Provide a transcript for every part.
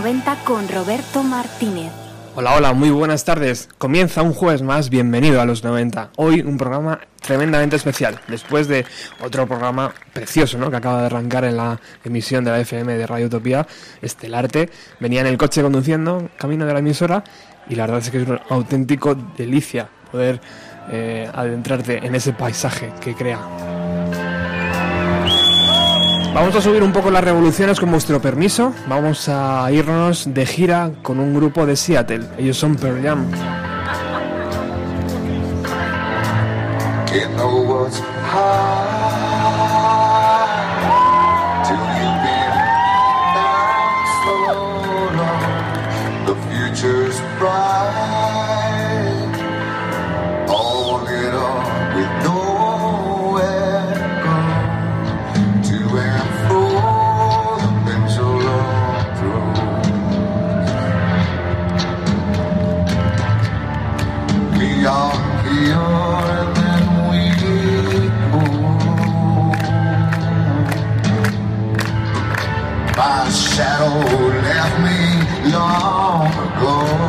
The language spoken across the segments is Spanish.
90 con Roberto Martínez. Hola, hola, muy buenas tardes. Comienza un jueves más, bienvenido a los 90. Hoy un programa tremendamente especial, después de otro programa precioso, ¿no? Que acaba de arrancar en la emisión de la FM de Radio Utopía, Estelarte. Venía en el coche conduciendo, camino de la emisora, y la verdad es que es una auténtico delicia poder eh, adentrarte en ese paisaje que crea. Vamos a subir un poco las revoluciones con vuestro permiso. Vamos a irnos de gira con un grupo de Seattle. Ellos son Pearl Jam. Long ago.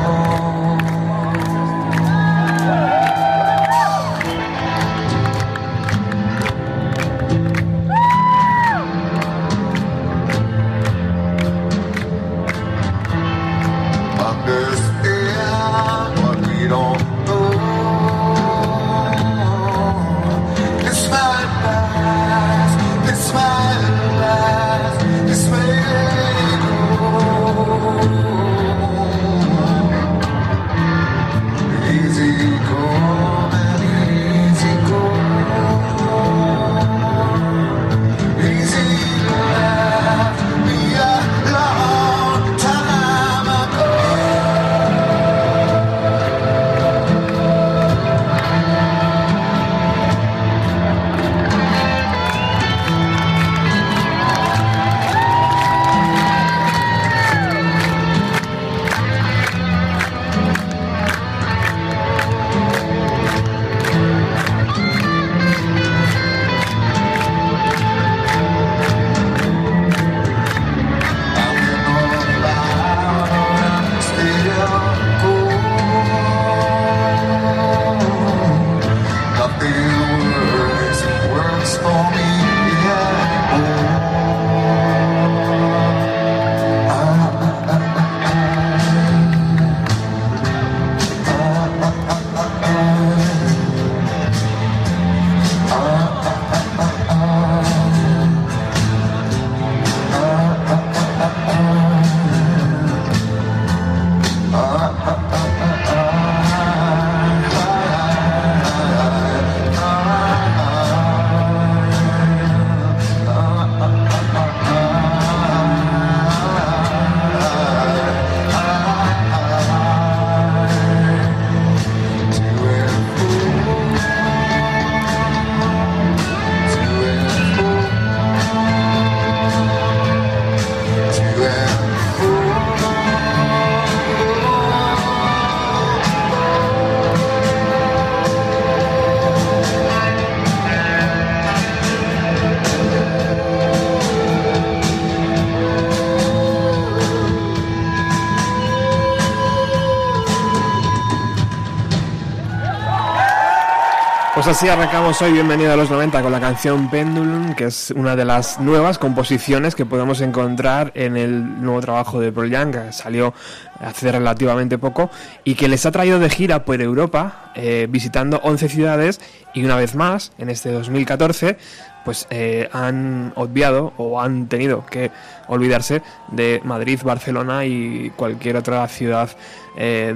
Así arrancamos hoy, bienvenido a los 90 con la canción Pendulum, que es una de las nuevas composiciones que podemos encontrar en el nuevo trabajo de Pearl que salió hace relativamente poco, y que les ha traído de gira por Europa, eh, visitando 11 ciudades, y una vez más, en este 2014, pues eh, han obviado o han tenido que olvidarse de Madrid, Barcelona y cualquier otra ciudad eh,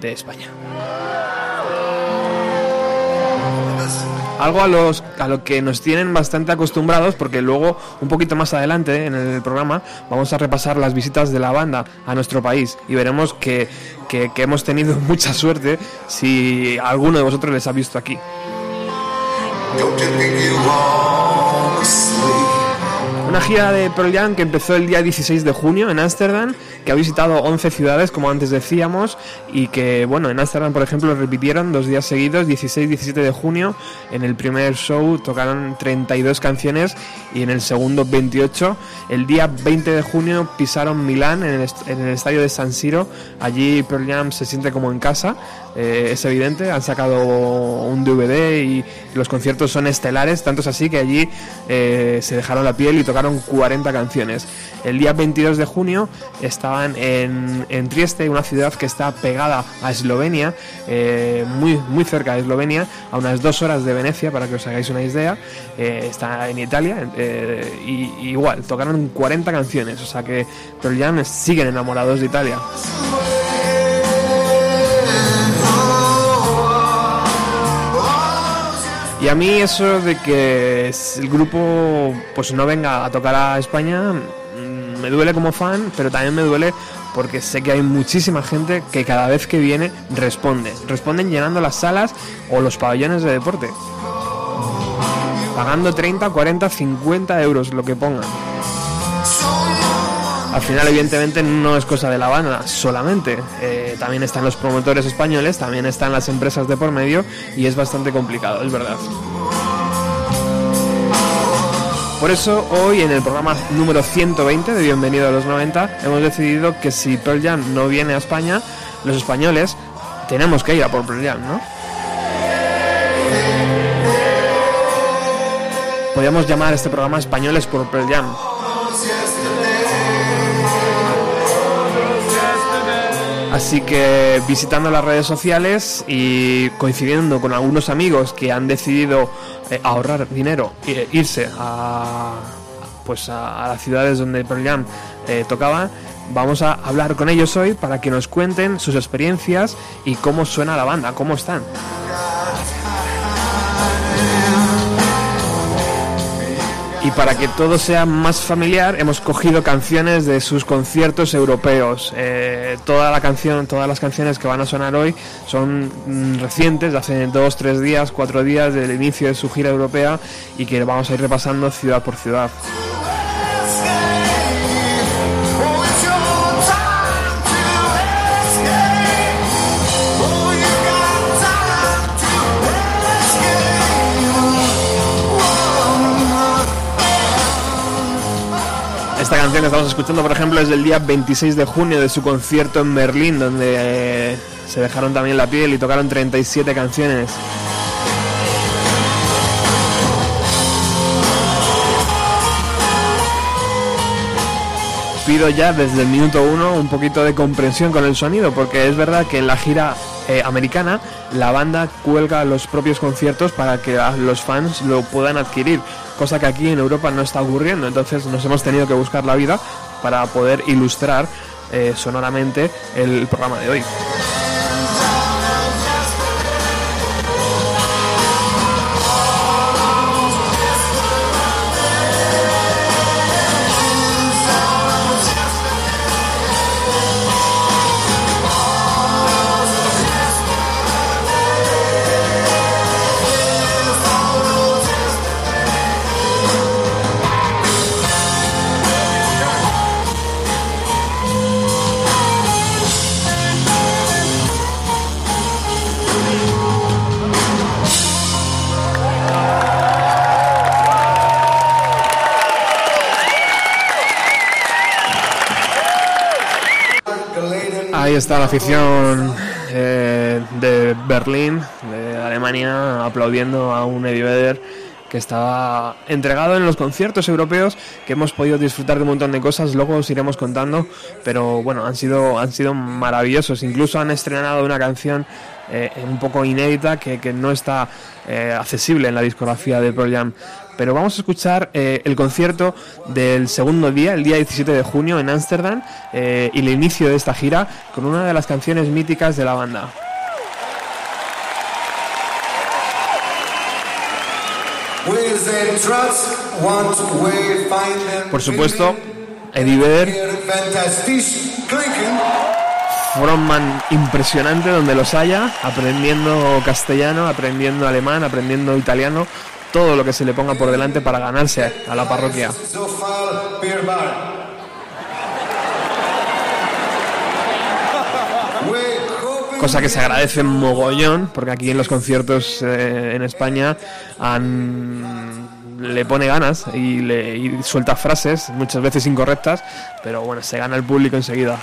de España. Algo a, los, a lo que nos tienen bastante acostumbrados porque luego un poquito más adelante en el programa vamos a repasar las visitas de la banda a nuestro país y veremos que, que- que hemos tenido mucha suerte si alguno de vosotros les ha visto aquí. Una gira de Pearl Jam que empezó el día 16 de junio en Ámsterdam, que ha visitado 11 ciudades, como antes decíamos, y que, bueno, en Ámsterdam, por ejemplo, repitieron dos días seguidos, 16 y 17 de junio. En el primer show tocaron 32 canciones y en el segundo 28. El día 20 de junio pisaron Milán en el, en el estadio de San Siro. Allí Pearl Jam se siente como en casa, eh, es evidente. Han sacado un DVD y los conciertos son estelares, tanto es así que allí eh, se dejaron la piel y tocaron 40 canciones. El día 22 de junio estaban en, Trieste, una ciudad que está pegada a Eslovenia, eh, muy, muy cerca de Eslovenia, a unas dos horas de Venecia, para que os hagáis una idea. Está en Italia y, igual, tocaron 40 canciones, o sea que Pearl siguen enamorados de Italia. Y a mí eso de que el grupo pues no venga a tocar a España mm, me duele como fan, pero también me duele porque sé que hay muchísima gente que cada vez que viene responde. Responden llenando las salas o los pabellones de deporte. Pagando 30, 40, 50 euros lo que pongan. Al final, evidentemente, no es cosa de la banda solamente. Eh, también están los promotores españoles, también están las empresas de por medio y es bastante complicado, es verdad. Por eso, hoy en el programa número 120 de Bienvenido a los 90, hemos decidido que si Pearl Jam no viene a España, los españoles tenemos que ir a por Pearl Jam, ¿no? Podríamos llamar este programa Españoles por Pearl Jam. Así que visitando las redes sociales y coincidiendo con algunos amigos que han decidido eh, ahorrar dinero e irse a pues a las ciudades donde Pearl Jam eh, tocaba, vamos a hablar con ellos hoy para que nos cuenten sus experiencias y cómo suena la banda, cómo están. Para que todo sea más familiar, hemos cogido canciones de sus conciertos europeos. Eh, toda la canción, todas las canciones que van a sonar hoy son mm, recientes, hace dos, tres días, cuatro días del inicio de su gira europea y que vamos a ir repasando ciudad por ciudad. Canción que estamos escuchando, por ejemplo, es del día 26 de junio de su concierto en Berlín, donde eh, se dejaron también la piel y tocaron 37 canciones. pido ya desde el minuto uno un poquito de comprensión con el sonido, porque es verdad que en la gira eh, americana la banda cuelga los propios conciertos para que los fans lo puedan adquirir, cosa que aquí en Europa no está ocurriendo, entonces nos hemos tenido que buscar la vida para poder ilustrar eh, sonoramente el programa de hoy. Ahí está la afición eh, de Berlín, de Alemania aplaudiendo a un Eddie Vedder que estaba entregado en los conciertos europeos, que hemos podido disfrutar de un montón de cosas, luego os iremos contando, pero bueno, han sido, han sido maravillosos, incluso han estrenado una canción eh, un poco inédita que, que no está eh, accesible en la discografía de Pearl Jam. Pero vamos a escuchar eh, el concierto del segundo día, el día 17 de junio en Ámsterdam, eh, y el inicio de esta gira con una de las canciones míticas de la banda. Por supuesto, Eddie Vedder, frontman impresionante donde los haya, aprendiendo castellano, aprendiendo alemán, aprendiendo italiano, todo lo que se le ponga por delante para ganarse a la parroquia. Cosa que se agradece mogollón, porque aquí en los conciertos eh, en España le pone ganas y, le, y suelta frases, muchas veces incorrectas, pero bueno, se gana el público enseguida.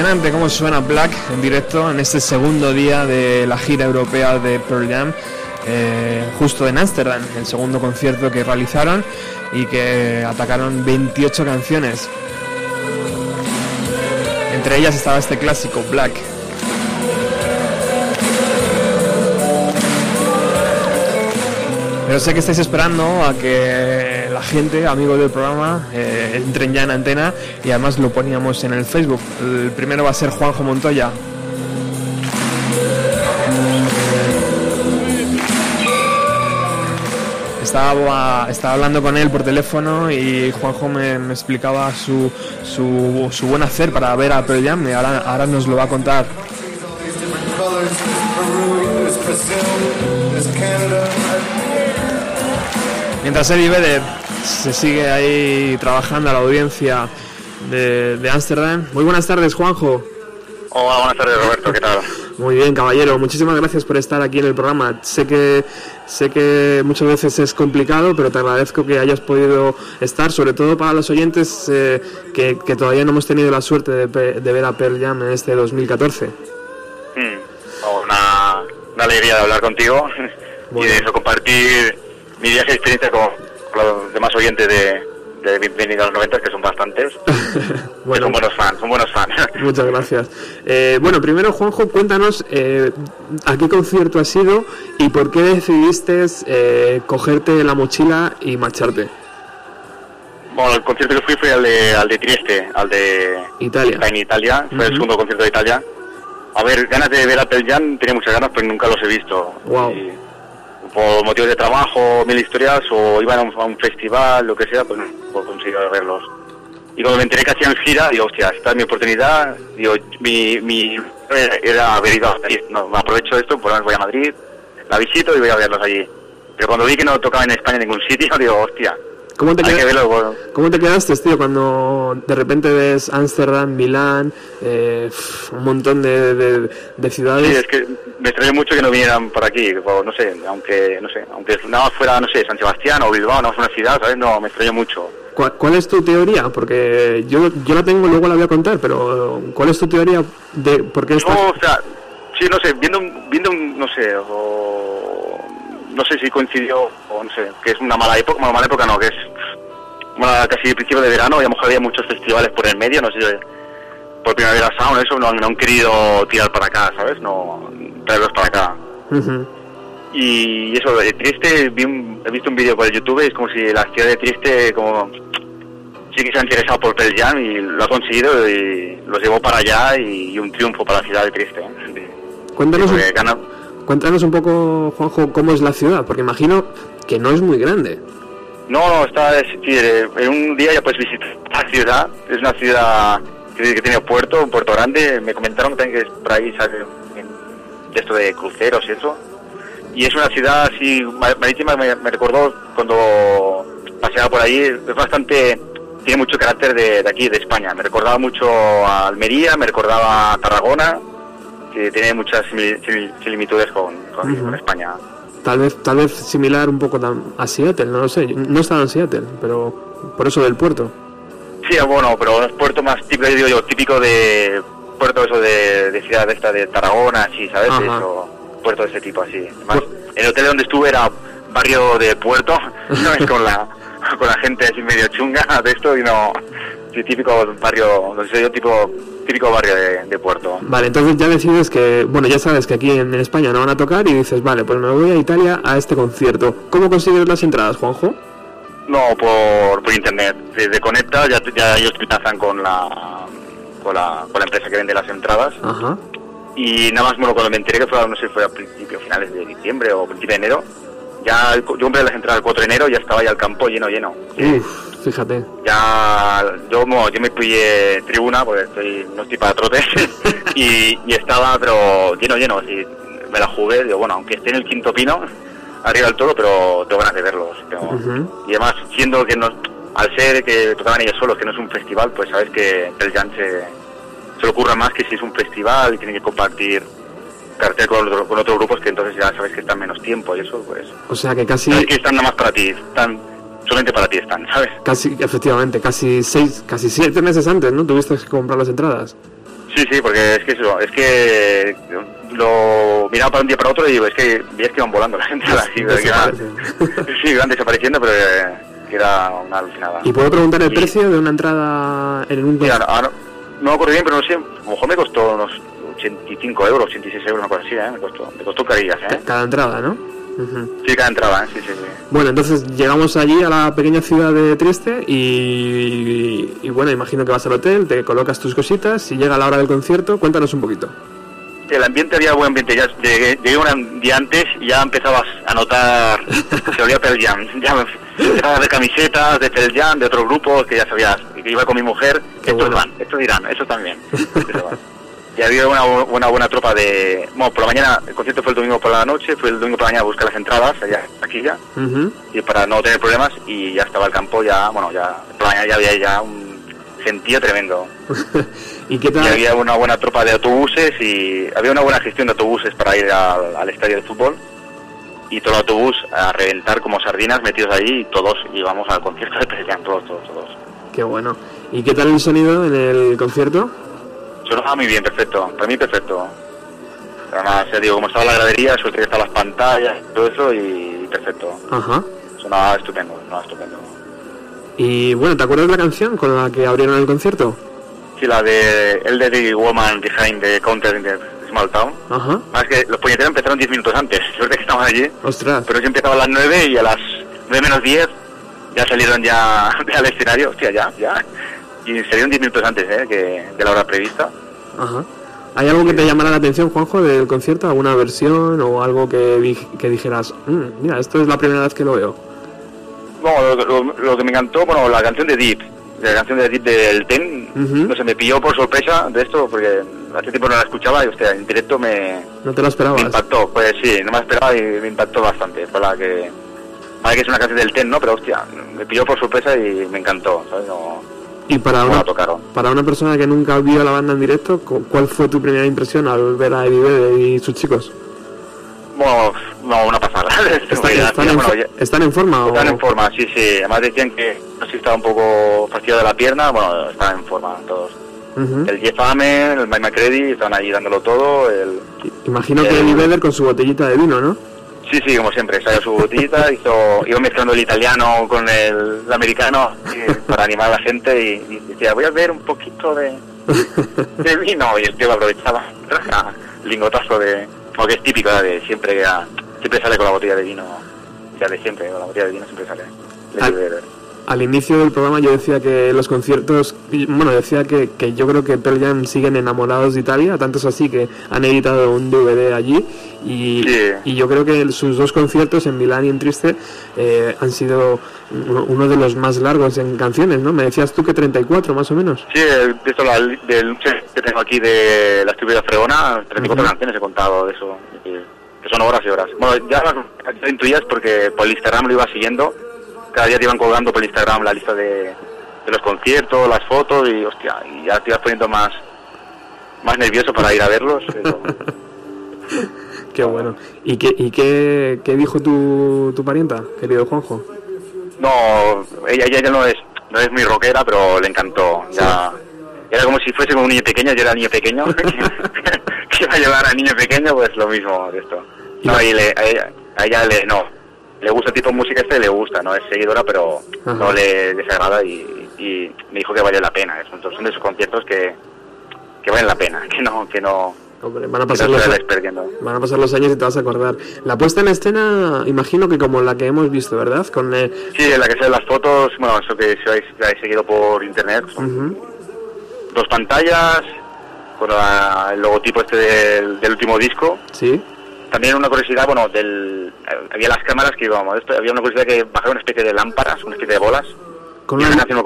Impresionante cómo suena Black en directo en este segundo día de la gira europea de Pearl Jam, eh, justo en Ámsterdam, el segundo concierto que realizaron y que atacaron 28 canciones. Entre ellas estaba este clásico, Black. Pero sé que estáis esperando a que gente, amigos del programa, eh, entren ya en antena y además lo poníamos en el Facebook. El primero va a ser Juanjo Montoya. Estaba, estaba hablando con él por teléfono y Juanjo me, explicaba su, su, buen hacer para ver a Pearl Jam y ahora, ahora nos lo va a contar. Mientras Eddie Vedder se sigue ahí trabajando a la audiencia de Ámsterdam. Muy buenas tardes, Juanjo. Hola, buenas tardes Roberto, ¿qué tal? Muy bien, caballero. Muchísimas gracias por estar aquí en el programa. Sé que sé que muchas veces es complicado, pero te agradezco que hayas podido estar, sobre todo para los oyentes eh, que, que todavía no hemos tenido la suerte de, ver a Pearl Jam en este 2014. Hmm, Una, una alegría de hablar contigo y de eso, compartir mi viaje de experiencia con los demás oyentes de, de Bienvenido a los 90, que son bastantes. Bueno, son buenos fans, son buenos fans. muchas gracias. Eh, bueno, primero, Juanjo, cuéntanos eh, a qué concierto has ido y por qué decidiste eh, cogerte la mochila y marcharte. bueno, el concierto que fui fue al de, al de Trieste, al de Italia. en Italia, fue el segundo concierto de Italia. A ver, ganas de ver a Pearl Jam, tenía muchas ganas, pero nunca los he visto. Wow. Y por motivos de trabajo, mil historias, o iban a un, festival, lo que sea, pues no he conseguido verlos. Y cuando me enteré que hacían gira, digo, hostia, esta es mi oportunidad. Digo, mi, mi era haber ido a Madrid. No, me aprovecho esto, por lo menos voy a Madrid, la visito y voy a verlos allí. Pero cuando vi que no tocaba en España en ningún sitio, digo, hostia, ¿Cómo te, hay queda- que verlo. bueno. ¿Cómo te quedaste, tío, cuando de repente ves Ámsterdam, Milán, eh, un montón de, de- de ciudades? Sí, es que me extrañó mucho que no vinieran por aquí, no sé, aunque, no sé, aunque nada más fuera, no sé, San Sebastián o Bilbao, no es una ciudad, ¿sabes? No, me extrañó mucho. ¿Cuál, cuál es tu teoría? Porque yo, yo la tengo, luego la voy a contar, pero ¿cuál es tu teoría de por qué. No, o sea, sí, no sé, viendo, viendo un, no sé, o no sé si coincidió, o no sé, que es una mala época, bueno, mala época no, que es bueno, casi principio de verano y a lo mejor había muchos festivales por el medio, no sé, por Primavera Sound, eso, no, no han querido tirar para acá, ¿sabes? No, traerlos para acá. Ujú. Y eso, de Triste, vi un- he visto un vídeo por el YouTube, es como si la ciudad de Triste como sí que se ha interesado por Pearl Jam y lo ha conseguido y los llevó para allá y, y un triunfo para la ciudad de Triste. ¿eh? Cuéntanos, un, cuéntanos un poco, Juanjo, cómo es la ciudad, porque imagino que no es muy grande. No, no, está, eh, en un día ya puedes visitar la ciudad, es una ciudad que, tiene puerto, un puerto grande, me comentaron también que por ahí. En- de esto de cruceros y eso. Y es una ciudad así ma- marítima, me, me recordó cuando paseaba por ahí, es bastante, tiene mucho carácter de, de aquí, de España. Me recordaba mucho a Almería, me recordaba a Tarragona, que tiene muchas simili- simil- similitudes con, con- con España. Tal vez, tal vez similar un poco a Seattle, no lo sé. No he estado en Seattle, pero por eso del puerto. Sí, bueno, pero es puerto más típico, digo yo, típico de puerto eso de, de ciudad esta de Tarragona, así, ¿sabes? Eso, puerto de ese tipo así. Además, el hotel donde estuve era barrio de puerto, ¿sabes? Con la, con la gente así medio chunga de esto y no, sí, típico barrio, no sé yo, tipo, típico barrio de, de puerto. Vale, entonces ya decides que, bueno, ya sabes que aquí en, en España no van a tocar y dices, vale, pues me voy a Italia a este concierto. ¿Cómo consigues las entradas, Juanjo? No, por, por internet. Desde Conecta ya, ya ellos te enlazan con la, con la, con la empresa que vende las entradas. Ajá. Y nada más, bueno, cuando me enteré que fue, no sé, fue a principios, finales de diciembre o principio de enero, ya yo compré las entradas el 4 de enero y ya estaba ya el campo lleno, lleno. Uf, fíjate. Ya, yo, mo- yo me pillé tribuna, porque estoy, no estoy para trotes, y, y estaba, pero lleno, lleno, así, me la jugué, digo, bueno, aunque esté en el quinto pino, arriba del todo, pero tengo ganas de verlos. tengo-. Y además, siendo que no, al ser que tocaban ellos solos, que no es un festival, pues sabes que el Jan se, se le ocurra más que si es un festival y tienen que compartir cartel con, otro- con otros grupos que entonces ya sabes que están menos tiempo y eso, pues... O sea que casi, Sabes que están nada más para ti, están, solamente para ti están, ¿sabes? casi, efectivamente, casi seis, casi siete meses antes, ¿no? Tuviste que comprar las entradas. Sí, sí, porque es que eso, es que lo miraba para un día para otro y digo, es que veías que iban volando las entradas. iban- sí, iban desapareciendo, pero que era una alucinada. ¿Y puedo preguntar el Y- precio de una entrada en un Sí, ahora no me acuerdo bien, pero no sé, a lo mejor me costó unos 85 euros, 86 euros, una cosa así, ¿eh? Me costó, me costó carillas, ¿eh? cada entrada, ¿no? Sí, ¿eh? Sí, sí, sí. Bueno, entonces llegamos allí a la pequeña ciudad de Trieste y, y bueno, imagino que vas al hotel, te colocas tus cositas y llega la hora del concierto. Cuéntanos un poquito. El ambiente había buen ambiente, ya llegué, llegué un día antes y ya empezabas a notar se olía Pearl Jam. Ya me empezaba a ver camisetas de Pearl Jam, de otros grupos que ya sabías, que iba con mi mujer, Qué estos bueno. van, estos irán, estos también. Estos van. Y había una, una buena tropa de... Bueno, por la mañana, el concierto fue el domingo por la noche, fue el domingo por la mañana a buscar las entradas, allá, aquí ya, y para no tener problemas, y ya estaba el campo, ya, bueno, ya, por la mañana ya había ya un gentío tremendo. ¿Y qué Y tal? había una buena tropa de autobuses y había una buena gestión de autobuses para ir al, al estadio de fútbol. Y todo el autobús a reventar como sardinas metidos allí y todos íbamos al concierto de todos, todos, todos. Qué bueno. ¿Y qué tal el sonido en el concierto? Sonaba muy bien, perfecto, para mí perfecto. Además, ya digo, como estaba la gradería, suerte que estaban las pantallas, todo eso y perfecto. Ajá. Sonaba estupendo, sonaba estupendo. Y bueno, ¿te acuerdas la canción con la que abrieron el concierto? Sí, la de Elderly Woman Behind the Counter in the Small Town. Ajá. Más que los puñeteros empezaron 10 minutos antes, suerte que estaban allí. Ostras. Pero yo empezaba a las 9 y a las 9 menos 10 ya salieron ya al escenario, hostia, ya, ya. Y salieron 10 minutos antes ¿eh? que de la hora prevista. Ajá. ¿Hay algo que te llamara la atención, Juanjo, del concierto? ¿Alguna versión o algo que, di- que dijeras, "Mm, mira, esto es la primera vez que lo veo? Bueno, lo, lo- lo que me encantó, bueno, la canción de Deep, la canción de Deep del Ten, Ujú. no sé, me pilló por sorpresa de esto, porque hace tiempo no la escuchaba y, hostia, en directo me, ¿No te lo me esperabas? impactó. Pues sí, no me esperaba y me impactó bastante. La que... Vale que es una canción del Ten, ¿no? Pero, hostia, me pilló por sorpresa y me encantó, ¿sabes? No, Y para una, tocaron. para una persona que nunca vio a la banda en directo, cu- ¿cuál fue tu primera impresión al ver a Eddie Vedder y sus chicos? Bueno, no, una pasada. ¿Están, en, bueno, ya- ¿Están en forma? o- están en forma, sí, sí. Además decían que no sé si estaba un poco fastidiado de la pierna, bueno, están en forma todos. El Jeff Amen, el Mike McCready, están ahí dándolo todo. El... Imagino que Eddie Vedder con su botellita de vino, ¿no? Sí, sí, como siempre, salió su botellita, hizo, iba mezclando el italiano con el, el americano para animar a la gente y, y decía, voy a ver un poquito de, de vino y el tío lo aprovechaba, traja lingotazo de, como que es típico de siempre, ya- siempre sale con la botella de vino, ya de siempre, con la botella de vino siempre sale. de- Ah. de- Al inicio del programa yo decía que los conciertos, bueno, decía que, que yo creo que Pearl Jam siguen enamorados de Italia, tanto es así que han editado un DVD allí y, yo creo que sus dos conciertos en Milán y en Triste eh, han sido uno, de los más largos en canciones, ¿no? Me decías tú que 34 más o menos. Sí, he visto la, del que tengo aquí de la estupidas fregona, 34 Ujú. canciones he contado de eso, que, son horas y horas. Bueno, ya las intuías porque por el Instagram lo iba siguiendo, cada día te iban colgando por el Instagram la lista de, de los conciertos, las fotos y hostia, y ya te ibas poniendo más más nervioso para ir a verlos. pero- Qué bueno. ¿Y qué, y qué, qué dijo tu, tu parienta, querido Juanjo? No, ella, ella ya no es, no es muy rockera, pero le encantó. Ya, era como si fuese como un niño pequeño, yo era niño pequeño, que, iba a llevar a niño pequeño, pues lo mismo de esto. No, y le, a, ella, a ella le, no, le gusta el tipo de música este, le gusta, no es seguidora, pero Ajá. no le desagrada y, y me dijo que vale la pena. Son, son de esos conciertos que, que valen la pena, que no, que no, Hombre, van a pasar los, se van a pasar los años y te vas a acordar. La puesta en escena, imagino que como la que hemos visto, ¿verdad? Con eh, Sí, en la que salen las fotos, bueno, eso que si habéis, seguido por internet, son dos pantallas con la- el logotipo este del, del último disco. sí, También una curiosidad, bueno, del, había las cámaras que íbamos, esto, había una curiosidad que bajaron una especie de lámparas, una especie de bolas. con y una, una no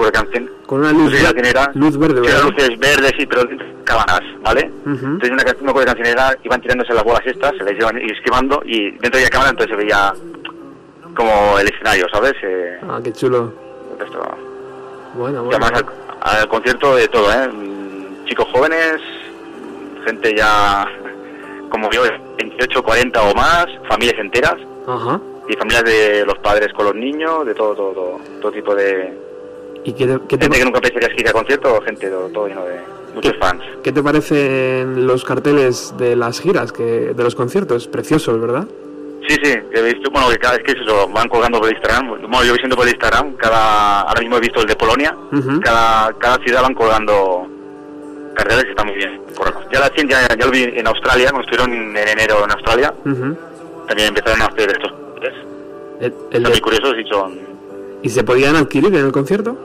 con una No luz, sé canción era. luz verde, ¿verdad? luces verdes, sí, pero de cámaras, ¿vale? Ujú. Entonces una no qué canción era, iban tirándose las bolas estas, se les iban esquivando y dentro de la cámara entonces se veía como el escenario, ¿sabes? Eh, Ah, qué chulo. esto, Bueno, Y bueno. además al, al concierto de todo, ¿eh? Mm, Chicos jóvenes, gente ya como yo, 28, 40 o más, familias enteras Ajá. y familias de los padres con los niños, de todo, todo, todo, todo tipo de ¿Y qué te, qué te gente que nunca pensarías que iría a concierto, gente todo, todo lleno de, muchos fans. ¿Qué te parecen los carteles de las giras, que, de los conciertos? Preciosos, ¿verdad? Sí, sí, he visto, bueno, que cada vez que eso, van colgando por Instagram, bueno, yo voy por Instagram, cada, ahora mismo he visto el de Polonia, cada, cada ciudad van colgando carteles y está muy bien. colgados. Ya la cien- ya, lo vi en Australia, cuando estuvieron en enero en Australia, Ujú. también empezaron a hacer estos carteles. El- el Son de- muy curiosos y son... ¿Y se podían adquirir en el concierto?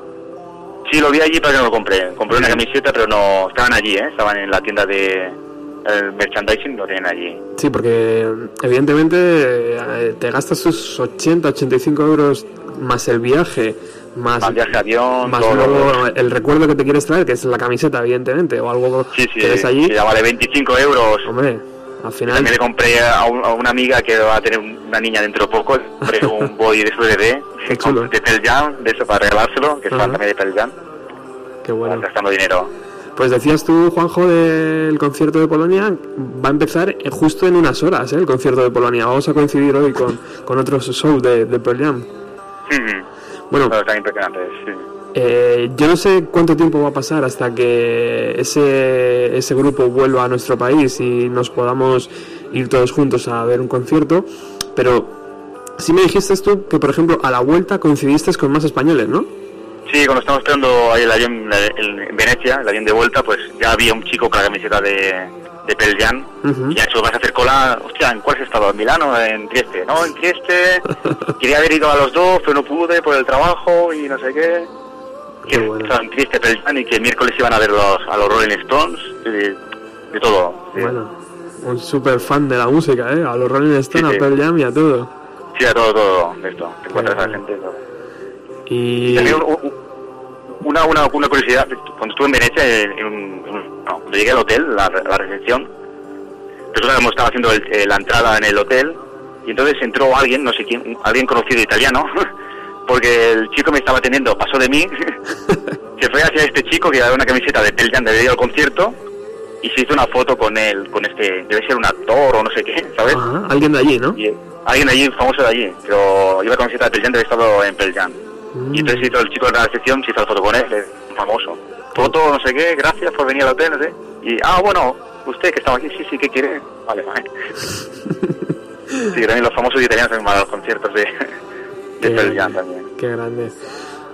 Sí, lo vi allí, pero no lo compré. Compré una camiseta, pero no, estaban allí, ¿eh? Estaban en la tienda de... El merchandising lo tienen allí. Sí, porque evidentemente eh, te gastas tus 80, 85 euros más el viaje, más, Más viaje, avión, más todo. luego el recuerdo que te quieres traer, que es la camiseta, evidentemente, o algo Sí, sí, que ves allí. que ya vale 25 euros. Hombre, al final... También le compré a, un- a una amiga que va a tener una niña dentro de poco, compré un boy de su bebé, Qué chulo. de Pearl Jam, de eso para regalárselo, que es fan también de Pearl Jam, Qué bueno. gastando dinero. Pues decías tú, Juanjo, del concierto de Polonia, va a empezar justo en unas horas, ¿eh? el concierto de Polonia. Vamos a coincidir hoy con, con otros shows de, de Pearl Jam. Bueno, Pero están impresionantes, sí. Eh, yo no sé cuánto tiempo va a pasar hasta que ese, ese grupo vuelva a nuestro país y nos podamos ir todos juntos a ver un concierto, pero sí me dijiste tú que, por ejemplo, a la vuelta coincidiste con más españoles, ¿no? Sí, cuando estábamos esperando ahí el avión en Venecia, el avión de vuelta, pues ya había un chico con la camiseta de, de Pearl Jam. Ujú. Y ya hecho, vas a hacer cola. Hostia, ¿en cuál has estado? ¿En Milano o en Trieste? No, en Trieste. Quería haber ido a los dos, pero no pude por el trabajo y no sé qué. Qué Que bueno. Estaba en Trieste, Pearl Jam y que el miércoles iban a ver los, a los Rolling Stones. y De, de todo. Sí. Bueno, un súper fan de la música, ¿eh? A los Rolling Stones, Sí, sí. a Pearl Jam y a todo. Sí, a todo, todo esto. Te encuentras a la gente. todo. Y... También un- un- una, una, una curiosidad, cuando estuve en Venecia, en, en un- en un- no, cuando llegué al hotel, la, la recepción, resulta que hemos estado haciendo el- eh, la entrada en el hotel y entonces entró alguien, no sé quién, alguien conocido italiano, porque el chico me estaba atendiendo, pasó de mí, se fue hacia este chico que llevaba una camiseta de Pearl Jam de ir al concierto y se hizo una foto con él, con este, debe ser un actor o no sé qué, ¿sabes? Ajá, alguien de allí, ¿no? Y eh, alguien allí, famoso de allí, pero iba camiseta de Pearl Jam, de haber estado en Pearl Jam. Mm. Y entonces hizo el chico de la recepción, se hizo la foto con él, es famoso. Foto, no sé qué, gracias por venir al hotel, sé. Y, ah, bueno, usted que estaba aquí, sí, sí, ¿qué quiere? Vale, vale. sí, también los famosos italianos a los conciertos de, de Pearl Jam también. Qué grande.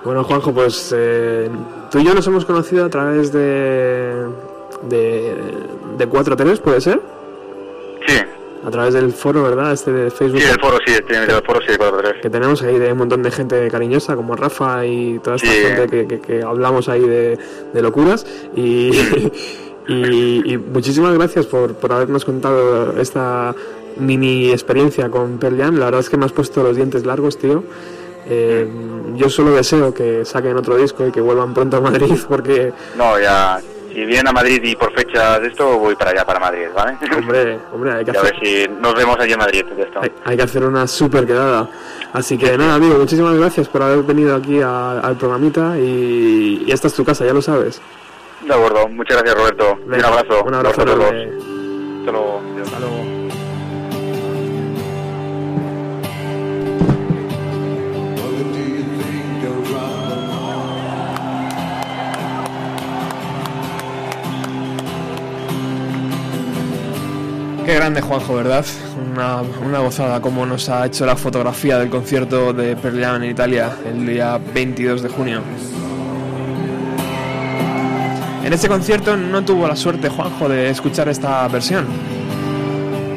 Bueno, Juanjo, pues eh, tú y yo nos hemos conocido a través de, de, de 4-3, ¿puede ser? Sí, A través del foro, ¿verdad? Este de Facebook. sí, del foro, sí, del del foro, sí, de 4 que tenemos ahí de un montón de gente cariñosa como Rafa y toda esta Sí. gente que, que- que hablamos ahí de, de locuras y, y, y muchísimas gracias por, por habernos contado esta mini experiencia con Pearl Jam la verdad es que me has puesto los dientes largos tío Eh, yo solo deseo que saquen otro disco y que vuelvan pronto a Madrid porque No, ya, si vienen a Madrid y por fechas de esto, voy para allá, para Madrid, ¿vale? hombre hombre hay que Y a ver hacer, si nos vemos allí en Madrid de esto. hay, hay que hacer una super quedada así que nada amigo muchísimas gracias por haber venido aquí a- al programita y, y esta es tu casa ya lo sabes De acuerdo, muchas gracias Roberto. un abrazo. Un abrazo a todos. enorme. Hasta luego. Hasta luego. Qué grande Juanjo, ¿verdad? Una, una gozada como nos ha hecho la fotografía del concierto de Pearl Jam en Italia el día 22 de junio. En este concierto no tuvo la suerte Juanjo de escuchar esta versión,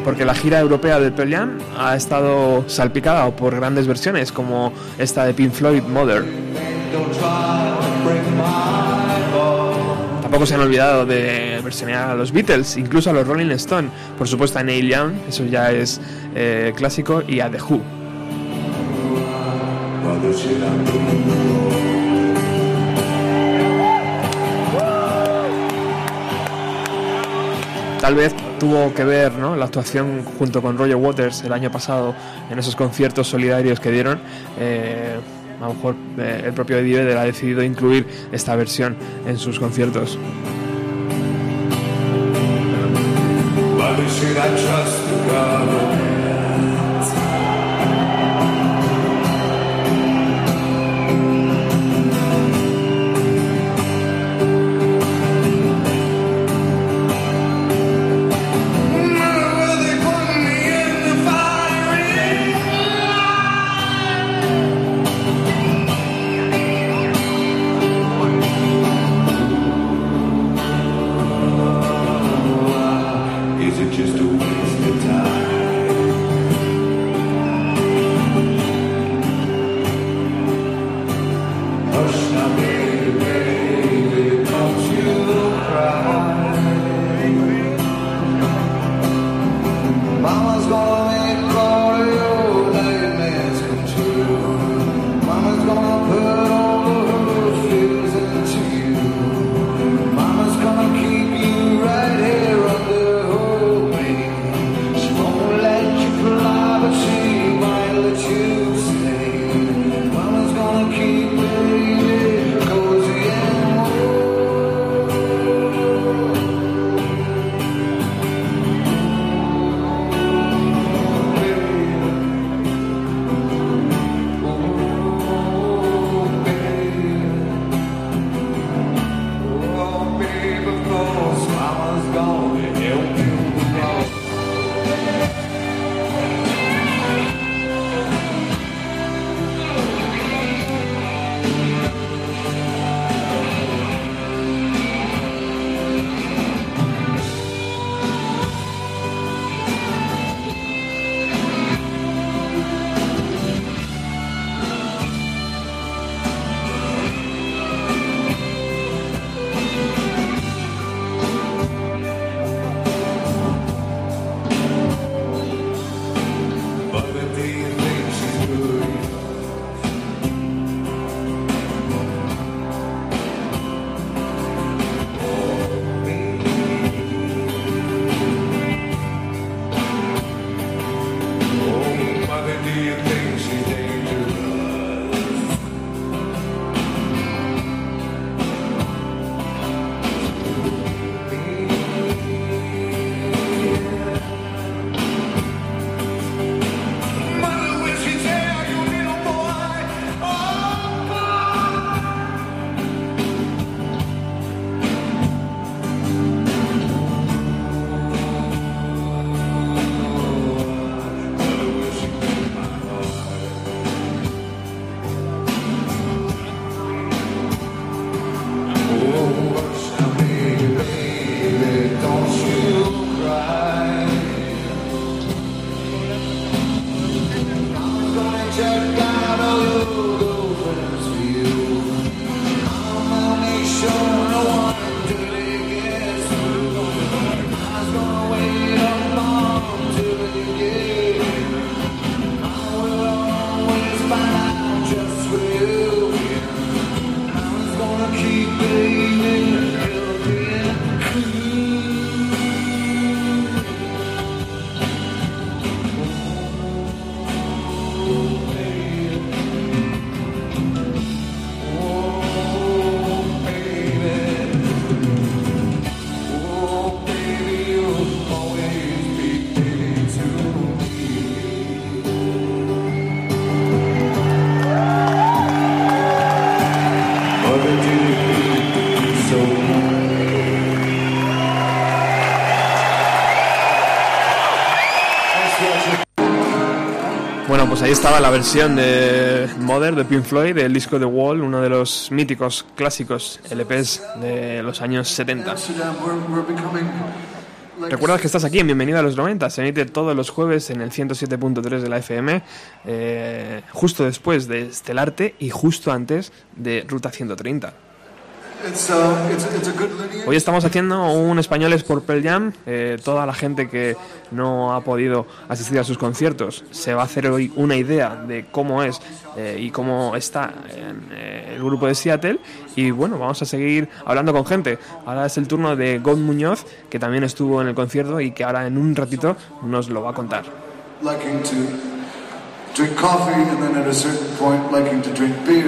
porque la gira europea de Pearl Jam ha estado salpicada por grandes versiones como esta de Pink Floyd Mother. Tampoco se han olvidado de versionear a los Beatles, incluso a los Rolling Stone, por supuesto a Neil Young, eso ya es eh, clásico, y a The Who. Tal vez tuvo que ver ¿no? la actuación junto con Roger Waters el año pasado en esos conciertos solidarios que dieron. eh, a lo mejor eh, el propio Eddie Vedder ha decidido incluir esta versión en sus conciertos. Ahí estaba la versión de Mother de Pink Floyd del disco The Wall, uno de los míticos clásicos LPs de los años 70. Amsterdam, we're, we're becoming like Recuerda que estás aquí en Bienvenido a los 90, se emite todos los jueves en el 107.3 de la FM, eh, justo después de Estelarte y justo antes de Ruta 130. It's, uh, it's, it's a good. Hoy estamos haciendo un Españoles por Pearl Jam. eh, toda la gente que no ha podido asistir a sus conciertos se va a hacer hoy una idea de cómo es eh, y cómo está en, eh, el grupo de Seattle. Y bueno, vamos a seguir hablando con gente. Ahora es el turno de God Muñoz, que también estuvo en el concierto y que ahora en un ratito nos lo va a contar. drink coffee, and then at a certain point, liking to drink beer,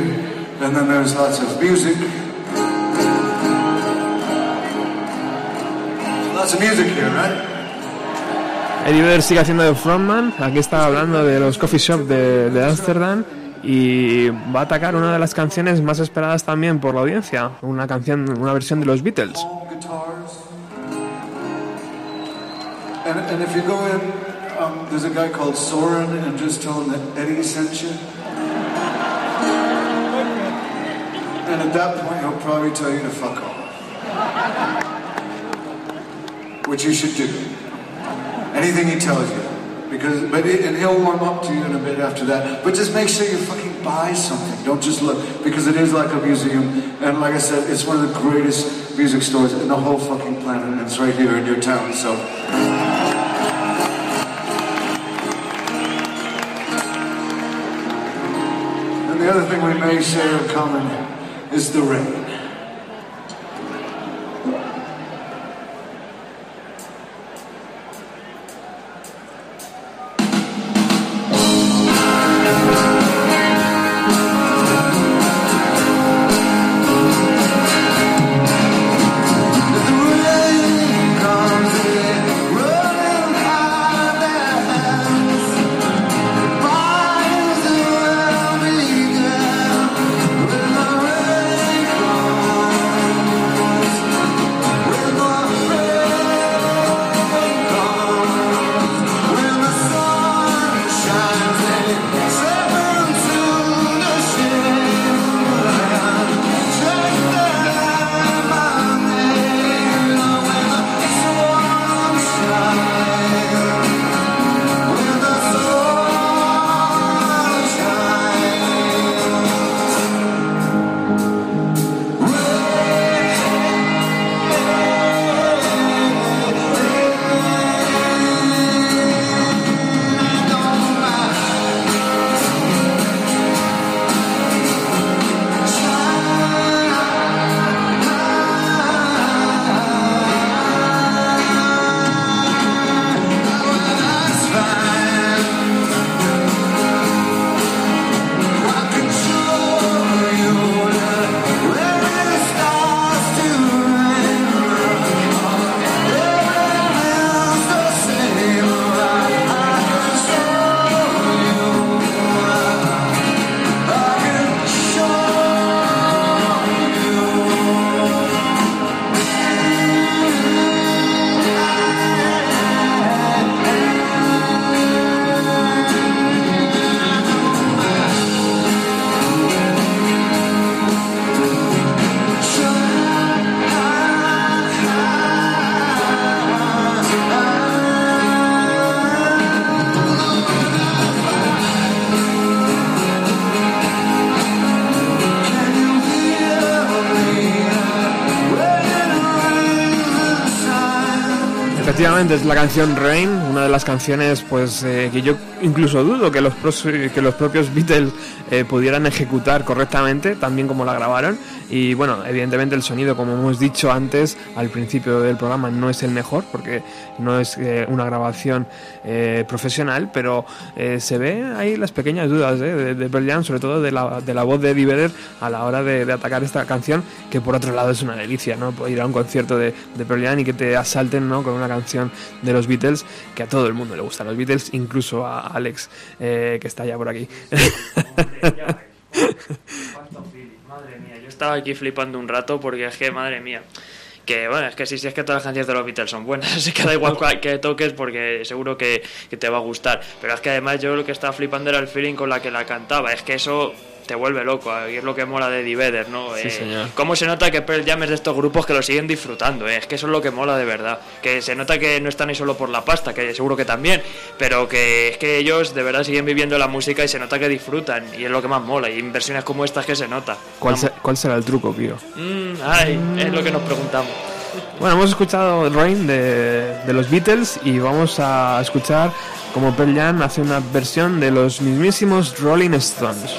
and then there's lots of music. Lots of music here, right? Eddie Vedder sigue haciendo de frontman. Aquí está hablando de los coffee shop de de Ámsterdam. Y va a atacar una de las canciones más esperadas también por la audiencia. Una canción, una versión de los Beatles. All guitars. And, and if you go in, um, there's a guy called Soren, and just tell him that Eddie sent you. And at that point, he'll probably tell you to fuck off. Which you should do. Anything he tells you. Because, but it, and he'll warm up to you in a bit after that. But just make sure you fucking buy something. Don't just look, because it is like a museum. And like I said, it's one of the greatest music stores in the whole fucking planet. And it's right here in your town. So, and the other thing we may share in common is the rain. Efectivamente, es la canción Rain, una de las canciones pues eh, que yo incluso dudo que los, pros- que los propios Beatles eh, pudieran ejecutar correctamente, también como la grabaron. Y bueno, evidentemente el sonido, como hemos dicho antes, al principio del programa, no es el mejor, porque no es eh, una grabación eh, profesional, pero eh, se ve ahí las pequeñas dudas eh, de, de sobre todo de la, de la voz de Eddie Vedder a la hora de, de atacar esta canción, que por otro lado es una delicia, ¿no? Ir a un concierto de, de y que te asalten, ¿no? Con una canción de los Beatles, que a todo el mundo le gustan los Beatles, incluso a Alex, eh, que está ya por aquí. Madre mía, yo estaba aquí flipando un rato porque es que, madre mía. Que bueno, es que sí, sí, es que todas las canciones de los Beatles son buenas, así que da igual que toques porque seguro que te va a gustar. Pero es que además yo lo que estaba flipando era el feeling con la que la cantaba, es que eso te vuelve loco, y es lo que mola de Eddie Vedder, ¿no? Sí, señor. Cómo se nota que Pearl Jam es de estos grupos que lo siguen disfrutando, ¿eh? es que eso es lo que mola de verdad. Que se nota que no están ahí solo por la pasta, que seguro que también, pero que es que ellos de verdad siguen viviendo la música y se nota que disfrutan, y es lo que más mola, y en versiones como estas que se nota. ¿Cuál, se- ¿Cuál será el truco, Pío? Mm, ay, es lo que nos preguntamos. Bueno, hemos escuchado Rain de, de los Beatles y vamos a escuchar como Pearl Jam hace una versión de los mismísimos Rolling Stones.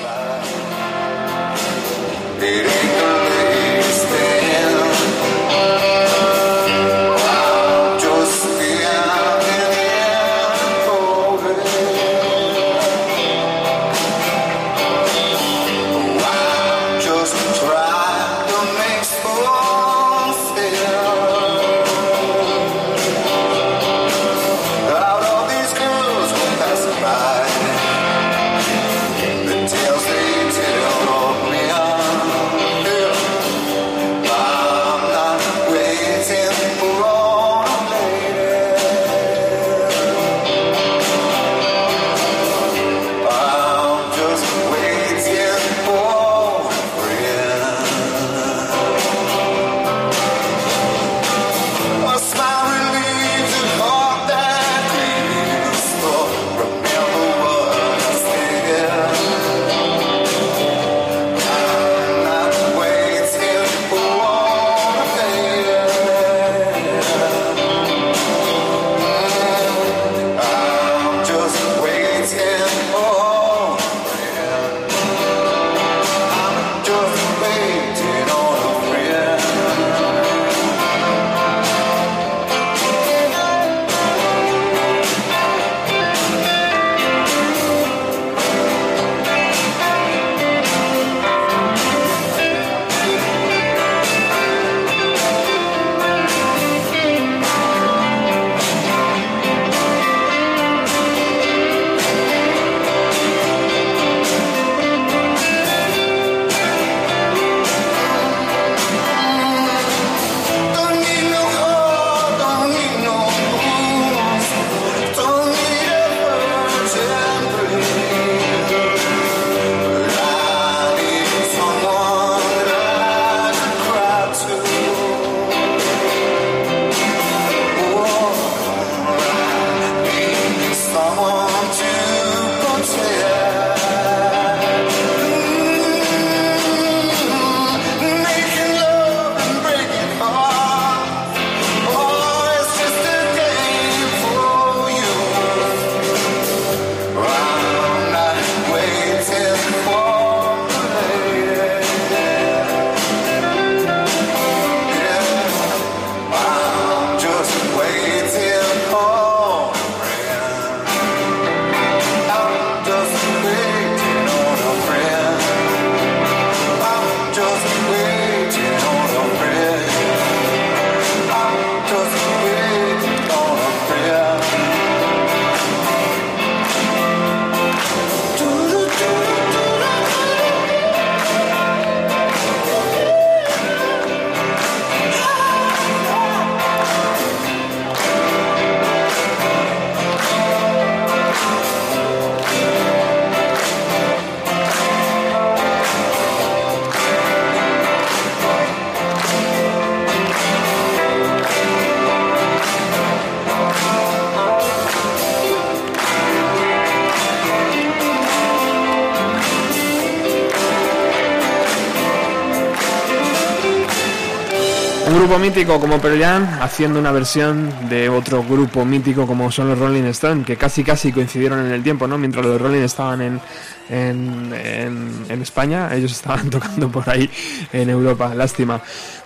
Grupo mítico como Pearl Jam haciendo una versión de otro grupo mítico como son los Rolling Stones, que casi casi coincidieron en el tiempo, ¿no? Mientras los Rolling estaban en, en, en- España, ellos estaban tocando por ahí en Europa, lástima.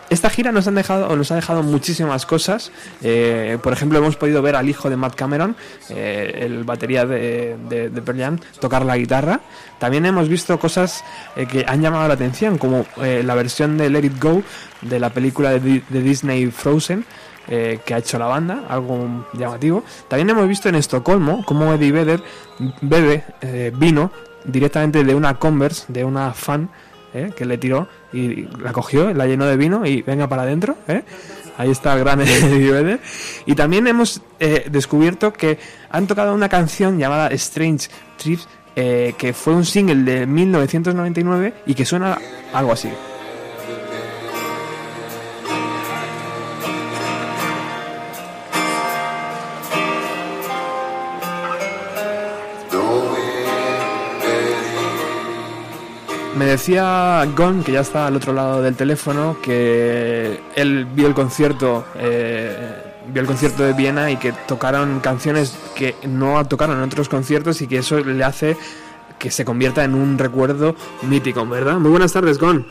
Esta gira nos, han dejado, nos ha dejado muchísimas cosas. Eh, por ejemplo, hemos podido ver al hijo de Matt Cameron, eh, el batería de, de, Pearl Jam, tocar la guitarra. También hemos visto cosas eh, que han llamado la atención, como la versión de Let It Go de la película de, Di- de Disney Frozen. eh, que ha hecho la banda, algo llamativo. También hemos visto en Estocolmo cómo Eddie Vedder bebe eh, vino directamente de una Converse, de una fan ¿eh? que le tiró y la cogió, la llenó de vino y venga para adentro. ¿eh? Ahí está el gran Eddie Vedder. Y también hemos eh, descubierto que han tocado una canción llamada Strange Trips, que fue un single de 1999 y que suena algo así. Me decía Gon, que ya está al otro lado del teléfono, que él vio el concierto, eh, vio el concierto de Viena y que tocaron canciones que no tocaron en otros conciertos y que eso le hace que se convierta en un recuerdo mítico, ¿verdad? Muy buenas tardes, Gon.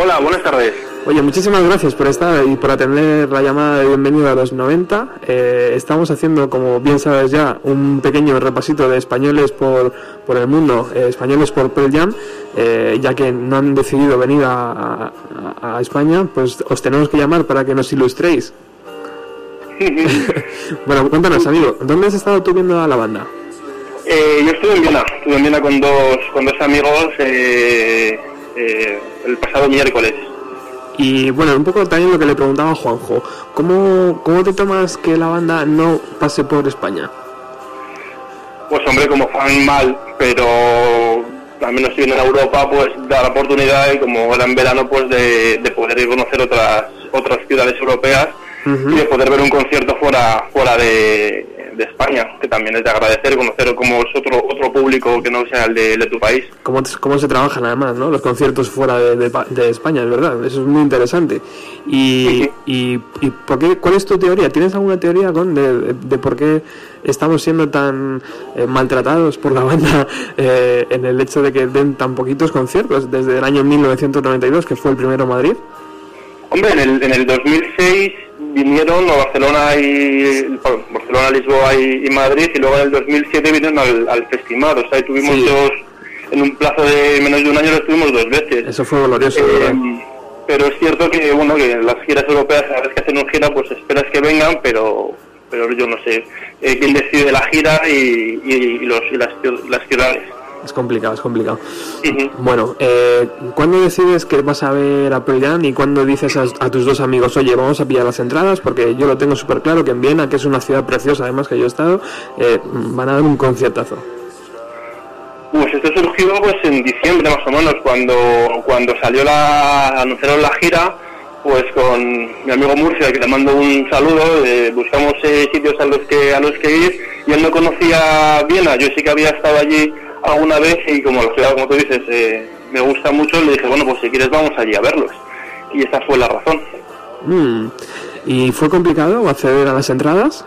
Hola, buenas tardes. Oye, muchísimas gracias por estar y por atender la llamada de bienvenida a los 90. Eh, estamos haciendo, como bien sabes ya, un pequeño repasito de españoles por, por el mundo, eh, españoles por Pearl Jam, eh, ya que no han decidido venir a, a- a España, pues os tenemos que llamar para que nos ilustréis. bueno, cuéntanos, amigo, ¿dónde has estado tú viendo a la banda? Eh, yo estuve en Viena, estuve en Viena con dos, con dos amigos eh, el pasado miércoles. Y bueno, un poco también lo que le preguntaba a Juanjo, ¿cómo, ¿cómo te tomas que la banda no pase por España? Pues hombre, como fan mal, pero menos si vienen a Europa, pues da la oportunidad y como era en verano, pues de, de poder ir a conocer otras, otras ciudades europeas y de poder ver un concierto fuera, fuera de, de España, que también es de agradecer, conocer como es otro, otro público que no sea el de, de tu país. cómo, cómo se trabajan además, ¿no? Los conciertos fuera de, de Pa- de España, es verdad, eso es muy interesante. Y, y, y por qué, ¿cuál es tu teoría? ¿Tienes alguna teoría con de, de- de por qué estamos siendo tan eh, maltratados por la banda eh, en el hecho de que den tan poquitos conciertos desde el año 1992, que fue el primero en Madrid? Hombre, en el, en el 2006 vinieron a Barcelona y bueno, Barcelona, Lisboa y, y Madrid y luego en el 2007 vinieron al, al festival, o sea, tuvimos Sí. dos, en un plazo de menos de un año lo estuvimos dos veces. Eso fue glorioso, Eh, ¿verdad? pero es cierto que bueno que las giras europeas cada vez que hacen una gira pues esperas que vengan, pero pero yo no sé eh, quién decide la gira y, y, y los, y las, las ciudades. Es complicado, es complicado. Bueno, eh, ¿cuándo decides que vas a ver a Pearl y cuándo dices a, a tus dos amigos, oye, vamos a pillar las entradas? Porque yo lo tengo súper claro que en Viena, que es una ciudad preciosa, además que yo he estado, eh, van a dar un conciertazo. Pues esto surgió pues en diciembre más o menos, cuando, cuando salió la, anunciaron la gira, pues con mi amigo Murcia, que le mando un saludo, eh, buscamos eh, sitios a los que a los que ir, y él no conocía Viena, yo sí que había estado allí alguna vez y como la ciudad, como tú dices, eh, me gusta mucho, le dije, bueno, pues si quieres vamos allí a verlos. Y esa fue la razón. Mm. ¿Y fue complicado acceder a las entradas?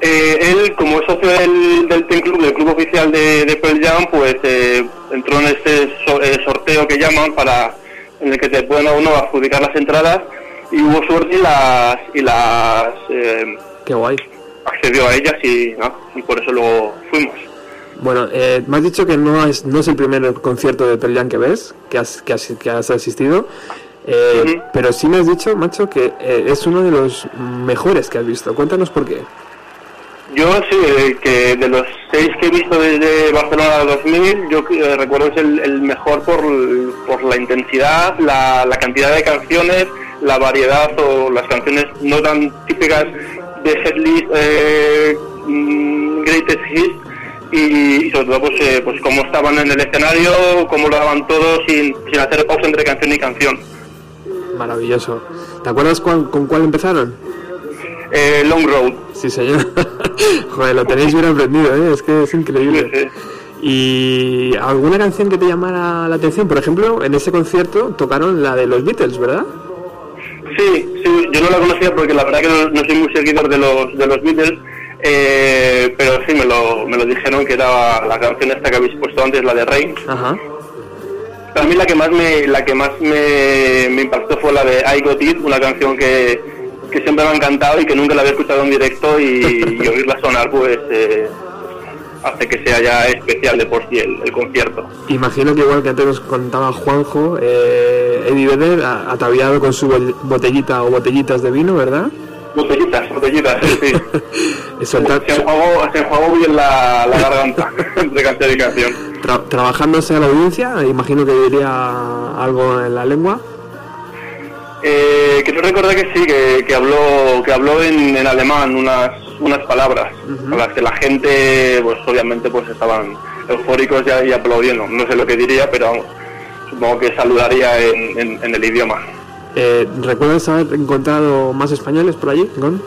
Eh, él, como es socio del, del Club, del club oficial de, de Pearl Jam, pues eh, entró en este so- eh, sorteo que llaman para en el que te pueden a uno adjudicar las entradas y hubo suerte y las y las eh, Qué guay. accedió a ellas y, ¿no? y por eso luego fuimos. Bueno, eh, me has dicho que no es, no es el primer concierto de Pearl Jam que ves, que has, que has, que has asistido, eh, pero sí me has dicho, macho, que eh, es uno de los mejores que has visto. Cuéntanos por qué. Yo sí, eh, que de los seis que he visto desde Barcelona 2000, yo recuerdo que es el, el mejor por, por la intensidad, la, la cantidad de canciones, la variedad o las canciones no tan típicas de setlist eh, mm, Greatest Hits y, y sobre todo pues, eh, pues cómo estaban en el escenario, cómo lo daban todo sin, sin hacer pausa entre canción y canción. Maravilloso. ¿Te acuerdas cuál- con cuál empezaron? Eh, Long Road. Sí, señor. Joder, lo tenéis bien aprendido, ¿eh? Es que es increíble. Sí, sí. ¿Y alguna canción que te llamara la atención? Por ejemplo, en ese concierto tocaron la de los Beatles, ¿verdad? Sí, Sí, sí, yo no la conocía porque la verdad que no, no soy muy seguidor de los, de los Beatles, eh, pero sí me lo, me lo dijeron que era la canción esta que habéis puesto antes, la de Rain. Ajá. Para mí la que más me, la que más me, me impactó fue la de I Got It, una canción que, que siempre me ha encantado y que nunca la había escuchado en directo y, y oírla sonar pues eh, hace que sea ya especial de por sí el, el concierto. Imagino que igual que antes nos contaba Juanjo, eh, Eddie Vedder a- ataviado con su bo- botellita o botellitas de vino, ¿verdad? Botellitas, botellitas, sí, soltar- Se enjuagó, se enjuagó bien la, la garganta entre canción y canción. tra- trabajándose a la audiencia, imagino que diría algo en la lengua. Eh, quiero recordar que sí, que, que habló, que habló en, en alemán unas, unas palabras, a las que la gente, pues obviamente, pues estaban eufóricos y, y aplaudiendo. No sé lo que diría, pero vamos, supongo que saludaría en, en- en el idioma. Eh, ¿Recuerdas haber encontrado más españoles por allí, Gon?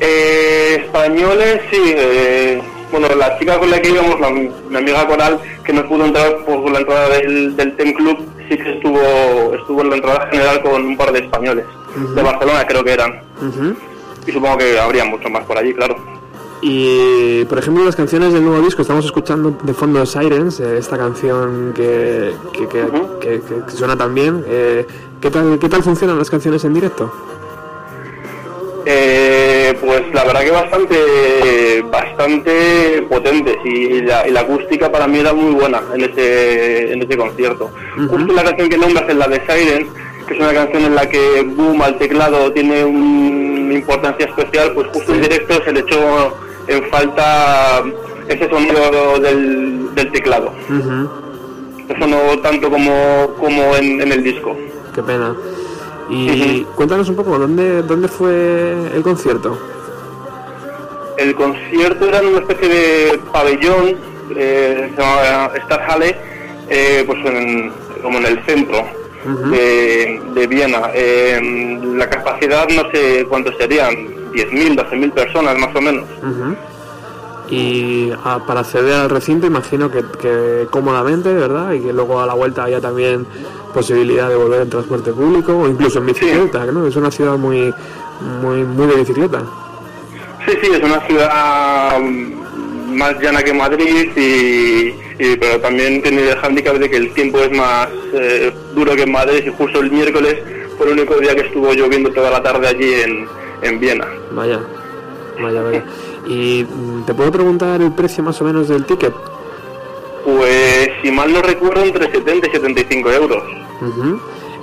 Eh, españoles, sí. eh, bueno, la chica con la que íbamos, la- mi amiga Coral, que no pudo entrar por la entrada del, del TEM Club, sí que estuvo, estuvo en la entrada general con un par de españoles. De Barcelona creo que eran. Y supongo que habría mucho más por allí, claro. Y por ejemplo las canciones del nuevo disco, estamos escuchando de fondo Sirens, eh, esta canción que, que, que- suena tan bien. Eh, ¿qué, tal, ¿Qué tal funcionan las canciones en directo? Eh, pues la verdad que bastante bastante potentes y la, y la acústica para mí era muy buena en ese en ese concierto. Justo la canción que nombras es la de Sirens, que es una canción en la que Boom al teclado tiene un- una importancia especial, pues justo en directo se le echó en falta ese sonido del, del teclado. Ujú. Eso no tanto como, como en, en el disco. Qué pena. Y cuéntanos un poco, ¿dónde, ¿dónde fue el concierto? El concierto era en una especie de pabellón, eh, se llamaba Star Halle, eh, pues en- como en el centro de, de Viena. Eh, la capacidad no sé cuántos serían, 10.000, 12.000 personas más o menos. Ujú. Y ah, para acceder al recinto imagino que, que cómodamente, ¿verdad? Y que luego a la vuelta haya también posibilidad de volver en transporte público o incluso en bicicleta, ¿no? Es una ciudad muy, muy, muy de bicicleta. Sí, sí, es una ciudad más llana que Madrid, y, y- pero también tiene el hándicap de que el tiempo es más eh, duro que en Madrid y justo el miércoles fue el único día que estuvo lloviendo toda la tarde allí en, en Viena. Vaya, vaya, vaya. Y mm, te puedo preguntar el precio más o menos del ticket. Pues si mal no recuerdo entre 70 y 75 euros.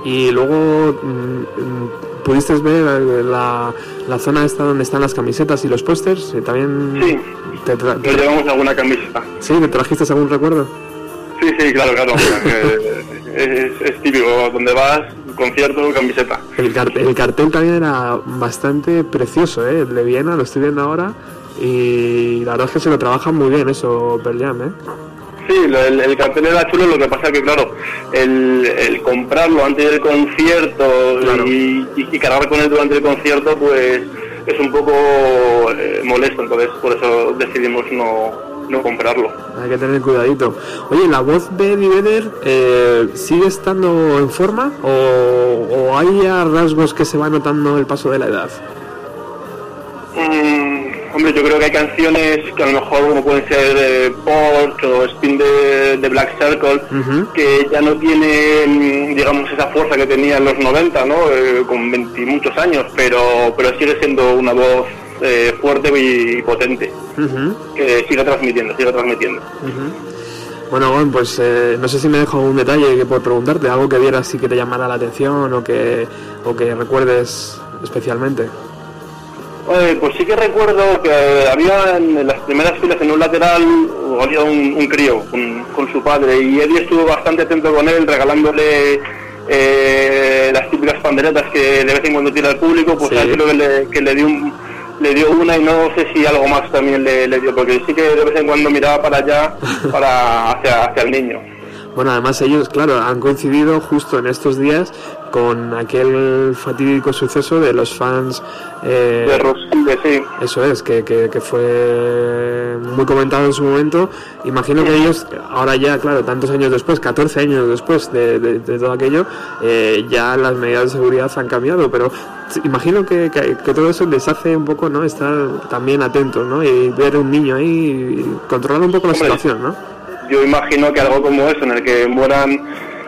Y luego mm, mm, pudiste ver la, la zona esta donde están las camisetas y los pósters. eh, También Sí. te, tra- Nos llevamos alguna camiseta. sí, ¿te trajiste algún recuerdo? Sí, sí, claro, claro. Es, es típico, donde vas, concierto, camiseta. El, car- el cartel también era bastante precioso, ¿eh? El de Viena, lo estoy viendo ahora. Y la verdad es que se lo trabajan muy bien eso, Pearl Jam, ¿eh? Sí, el, el cartel era chulo, lo que pasa que, claro, el, el comprarlo antes del concierto Claro. y, y- y cargar con él durante el concierto, pues es un poco eh, molesto, entonces por eso decidimos no, no comprarlo. Hay que tener cuidadito. Oye, ¿la voz de Eddie Vedder eh, sigue estando en forma? ¿O, o hay ya rasgos que se va notando el paso de la edad? Mm, hombre, yo creo que hay canciones que a lo mejor como pueden ser eh, Porch o Spin de, de Black Circle, que ya no tienen, digamos, esa fuerza que tenía en los 90, ¿no? Eh, con 20 y muchos años, pero, pero sigue siendo una voz eh, fuerte y potente, que sigue transmitiendo, sigue transmitiendo. Bueno, pues eh, no sé si me dejo un detalle que por preguntarte, algo que vieras y que te llamara la atención o que, o que recuerdes especialmente. Eh, pues sí que recuerdo que había en las primeras filas en un lateral había un, un crío con, con su padre y Eddie estuvo bastante atento con él regalándole eh, las típicas panderetas que de vez en cuando tira al público pues Sí. a él creo que le, que le dio un- le dio una y no sé si algo más también le, le dio porque sí que de vez en cuando miraba para allá para hacia, hacia el niño Bueno, además ellos, claro, han coincidido justo en estos días con aquel fatídico suceso de los fans. eh, De Roskilde, sí. Eso es, que, que, que fue muy comentado en su momento. Imagino que ellos, ahora ya, claro, tantos años después, 14 años después de, de- de todo aquello, eh, ya las medidas de seguridad han cambiado, pero imagino que, que- que todo eso les hace un poco, ¿no? Estar también atentos, ¿no? Y ver un niño ahí y controlar un poco la Hombre. situación, ¿no? Yo imagino que algo como eso, en el que mueran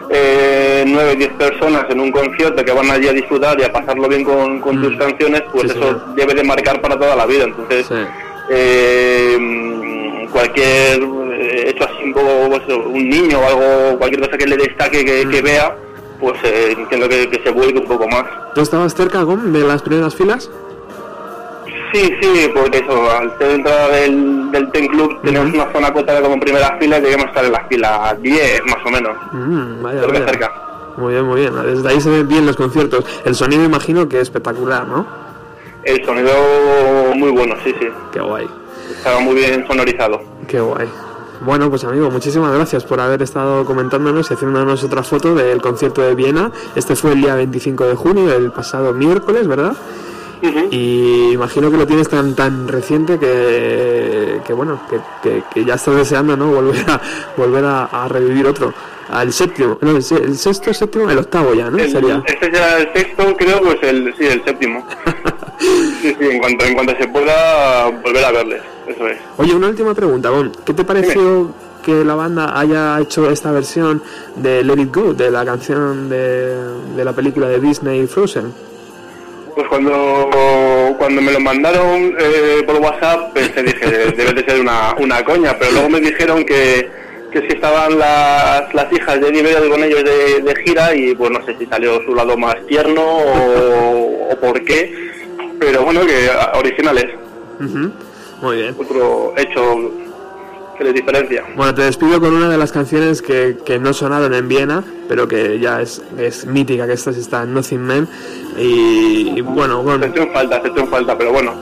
eh, nueve o diez personas en un concierto que van allí a disfrutar y a pasarlo bien con, con tus canciones, pues Mm. Sí, eso señor. debe de marcar para toda la vida. Entonces, Sí. eh, mm, cualquier eh, hecho así un poco, pues, un niño o algo, cualquier cosa que le destaque, que, Mm. que vea, pues eh, entiendo que, que se vuelque un poco más. ¿Tú estabas cerca, de las primeras filas? Sí, sí, porque eso, al ser entrada del, del Ten Club tenemos una zona acotada como primera fila y debíamos estar en la fila 10 más o menos, Mm, vaya. cerca. Muy bien, muy bien. Desde ahí se ven bien los conciertos. El sonido imagino que es espectacular, ¿no? El sonido muy bueno, sí, sí, Qué guay, estaba muy bien sonorizado. qué guay. Bueno, pues amigo, muchísimas gracias por haber estado comentándonos y haciéndonos otra foto del concierto de Viena. Este fue el día 25 de junio, el pasado miércoles, ¿verdad? Y imagino que lo tienes tan tan reciente que, que bueno, que, que- que ya estás deseando, ¿no? Volver a volver a, a revivir otro. Al séptimo, no, el, se- el sexto, séptimo, el octavo ya, ¿no? El- Sería. este será el sexto, creo, pues el, sí, el séptimo. sí, sí, en cuanto, en cuanto se pueda volver a verles, eso es. Oye, una última pregunta, Bon. ¿Qué te pareció que la banda haya hecho esta versión de Let It Go, de la canción de, de la película de Disney Frozen? Pues cuando, cuando me lo mandaron eh, por WhatsApp, pensé, dije, debe de ser una, una coña, pero luego me dijeron que, que si estaban las, las hijas de Eddie con ellos de, de gira y pues no sé si salió su lado más tierno o, o por qué, pero bueno, que originales. Muy bien. otro hecho que les diferencia. Bueno, te despido con una de las canciones que, que no sonaron en Viena, pero que ya es, es mítica, que esta está en Nothing Man. Y, y bueno, Se bueno, en falta, se falta, pero bueno,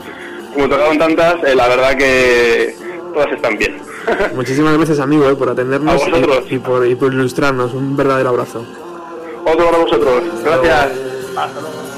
como tocaron tantas, eh, la verdad que todas están bien. muchísimas gracias amigo eh, por atendernos y, y por, y por ilustrarnos. Un verdadero abrazo. Otro para vosotros, gracias. Como mola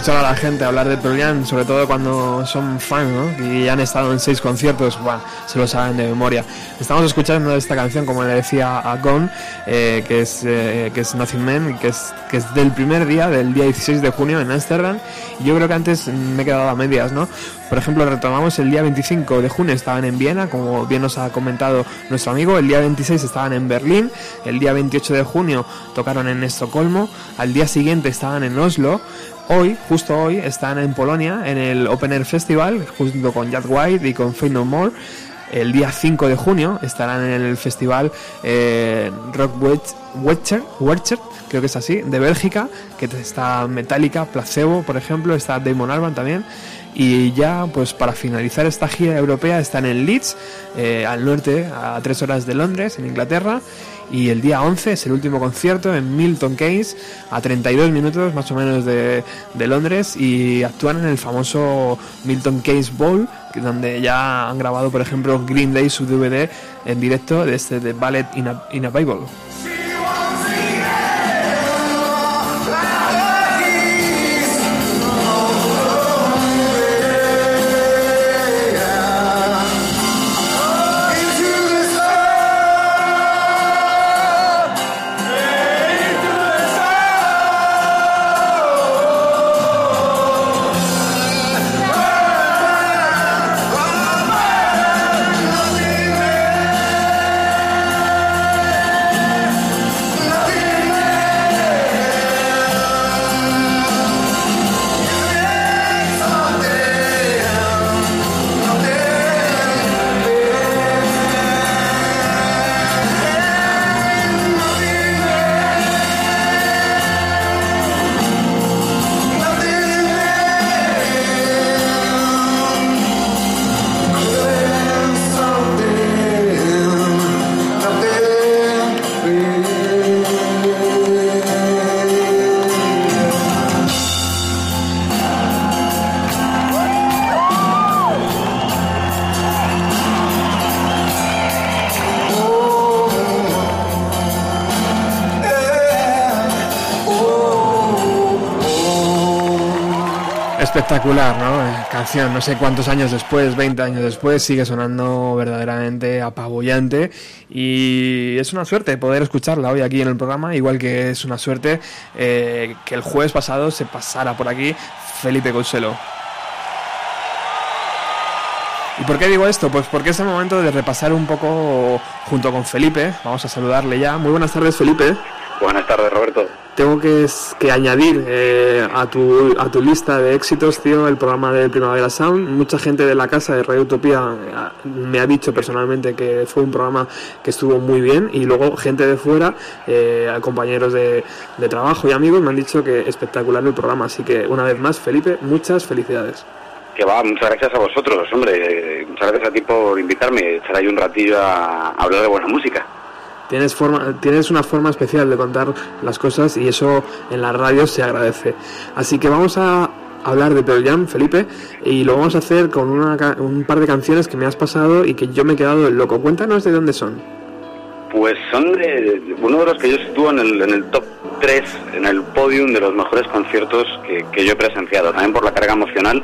escuchar a la gente hablar de Pearl sobre todo cuando son fans, ¿no? Y han estado en seis conciertos, buah, se lo saben de memoria. Estamos escuchando esta canción, como le decía a Gon, eh, que, es, eh, que es Nothing Man, que es, que es del primer día, del día 16 de junio en Ámsterdam. Y yo creo que antes me he quedado a medias, ¿no? Por ejemplo, retomamos el día 25 de junio estaban en Viena, como bien nos ha comentado nuestro amigo. El día 26 estaban en Berlín. El día 28 de junio tocaron en Estocolmo. Al día siguiente estaban en Oslo. Hoy, justo hoy, están en Polonia en el Open Air Festival junto con Jack White y con Fade No More. El día 5 de junio estarán en el festival eh, Rock Wecher, creo que es así, de Bélgica, que está Metallica, Placebo, por ejemplo, está Damon Albarn también. Y ya, pues para finalizar esta gira europea, están en Leeds, eh, al norte, a tres horas de Londres, en Inglaterra. Y el día 11 es el último concierto en Milton Keynes, a 32 minutos más o menos de, de Londres. Y actúan en el famoso Milton Keynes Bowl, donde ya han grabado, por ejemplo, Green Day su DVD en directo de este de Ballet in a, in a Bible. Espectacular, ¿no? Eh, canción, no sé cuántos años después, 20 años después, sigue sonando verdaderamente apabullante y es una suerte poder escucharla hoy aquí en el programa, igual que es una suerte eh, que el jueves pasado se pasara por aquí Felipe Couselo. ¿Y por qué digo esto? Pues porque es el momento de repasar un poco junto con Felipe, vamos a saludarle ya. Muy buenas tardes Felipe. Buenas tardes. Tengo que, añadir eh, a, tu, a tu lista de éxitos, tío, el programa de Primavera Sound. Mucha gente de la casa de Radio Utopía eh, me ha dicho personalmente que fue un programa que estuvo muy bien y luego gente de fuera, eh, compañeros de, de trabajo y amigos me han dicho que espectacular el programa. Así que una vez más, Felipe, muchas felicidades. Que va, muchas gracias a vosotros, hombre. Muchas gracias a ti por invitarme, echar ahí un ratillo a hablar de buena música. Tienes, forma, tienes una forma especial de contar las cosas y eso en la radio se agradece. Así que vamos a hablar de Pearl Jam, Felipe, y lo vamos a hacer con una un par de canciones que me has pasado y que yo me he quedado loco. Cuéntanos de dónde son. Pues son de- uno de los que yo sitúo en el, en el top 3, en el podium de los mejores conciertos que, que yo he presenciado, también por la carga emocional.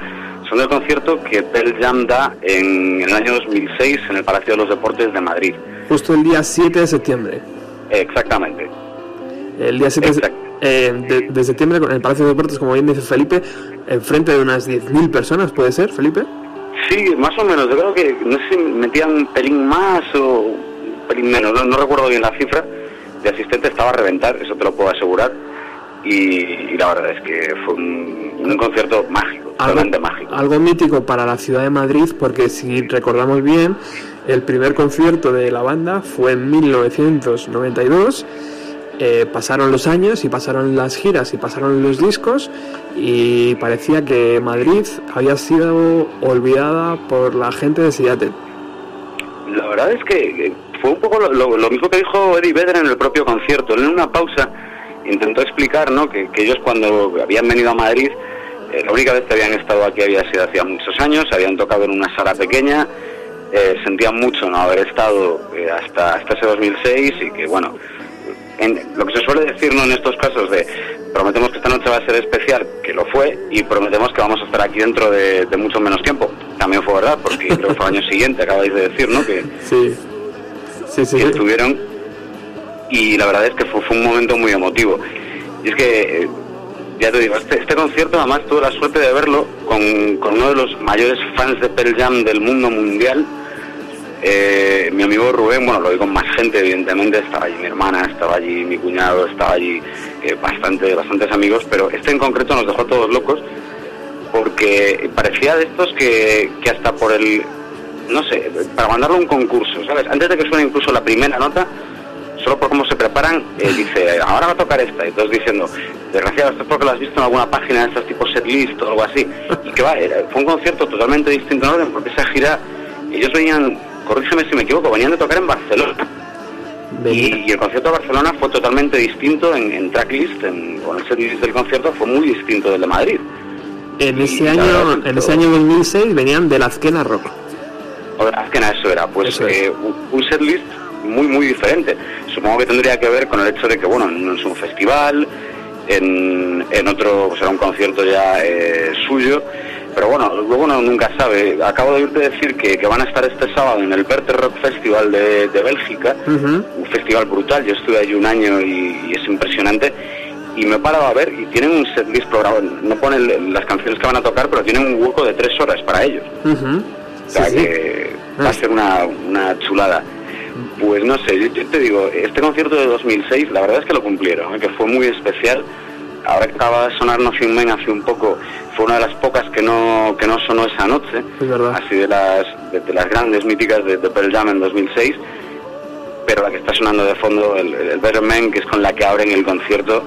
Son del concierto que Pearl Jam da en, el año 2006 en el Palacio de los Deportes de Madrid. Justo el día 7 de septiembre. Exactamente. El día 7 de, Exacto. eh, de- de septiembre en el Palacio de Deportes, como bien dice Felipe, enfrente de unas 10.000 personas, ¿puede ser, Felipe? Sí, más o menos. Yo creo que no sé si metían un pelín más o un pelín menos. No, no recuerdo bien la cifra. De asistente estaba a reventar, eso te lo puedo asegurar. Y, y la verdad es que fue un, un concierto mágico, totalmente mágico. algo mítico para la ciudad de Madrid, porque si recordamos bien, el primer concierto de la banda fue en 1992. eh, pasaron los años y pasaron las giras y pasaron los discos y parecía que Madrid había sido olvidada por la gente de Seattle. La verdad es que fue un poco lo, lo- lo mismo que dijo Eddie Vedder en el propio concierto. En una pausa intentó explicar ¿no? que, que ellos cuando habían venido a Madrid, eh, la única vez que habían estado aquí había sido hacía muchos años, habían tocado en una sala pequeña, eh, sentían mucho no haber estado eh, hasta, hasta ese 2006 y que bueno, en, lo que se suele decir ¿no? en estos casos de prometemos que esta noche va a ser especial, que lo fue, y prometemos que vamos a estar aquí dentro de, de mucho menos tiempo. También fue verdad, porque creo que fue el año siguiente, acabáis de decir, ¿no? Que, Sí, sí, sí. que estuvieron y la verdad es que fue, fue un momento muy emotivo. Y es que, eh, ya te digo, este, este concierto además tuve la suerte de verlo con, con uno de los mayores fans de Pearl Jam del mundo mundial, eh, mi amigo Rubén, bueno, lo vi con más gente, evidentemente, estaba allí mi hermana, estaba allí mi cuñado, estaba allí eh, bastante, bastantes amigos, pero este en concreto nos dejó todos locos porque parecía de estos que, que hasta por el, no sé, para mandarlo a un concurso, ¿sabes? Antes de que suene incluso la primera nota, solo por cómo se preparan, eh, dice, ahora va a tocar esta, y todos diciendo, desgraciado, esto es porque lo has visto en alguna página de estas tipo setlist o algo así, y que va, fue un concierto totalmente distinto en orden, porque esa gira, ellos venían, corrígeme si me equivoco, venían de tocar en Barcelona, y, y el concierto de Barcelona fue totalmente distinto en, en tracklist, en, con el setlist del concierto fue muy distinto del de Madrid. En ese año, en ese año 2006 venían de la Azquena Rock. Es que nada, eso era, pues Eso eh, un- un setlist muy, muy diferente. Supongo que tendría que ver con el hecho de que, bueno, no es un festival, en, en otro pues era un concierto ya eh, suyo, pero bueno, luego uno nunca sabe. Acabo de oírte decir que, que van a estar este sábado en el Verte Rock Festival de, de Bélgica, un festival brutal, yo estuve allí un año y, y es impresionante. Y me he parado a ver y tienen un setlist programado, no ponen las canciones que van a tocar, pero tienen un hueco de tres horas para ellos. Ujú. O sea Sí, sí. que va a ser una, una chulada. Pues no sé, yo, yo te digo, este concierto de 2006, la verdad es que lo cumplieron, ¿eh? que fue muy especial. Ahora que acaba de sonar Nothing Man hace un poco, fue una de las pocas que no, que no sonó esa noche, Es verdad. así de las, de, de las grandes míticas de, de Pearl Jam en 2006, pero la que está sonando de fondo, el, el Better Man, que es con la que abren el concierto,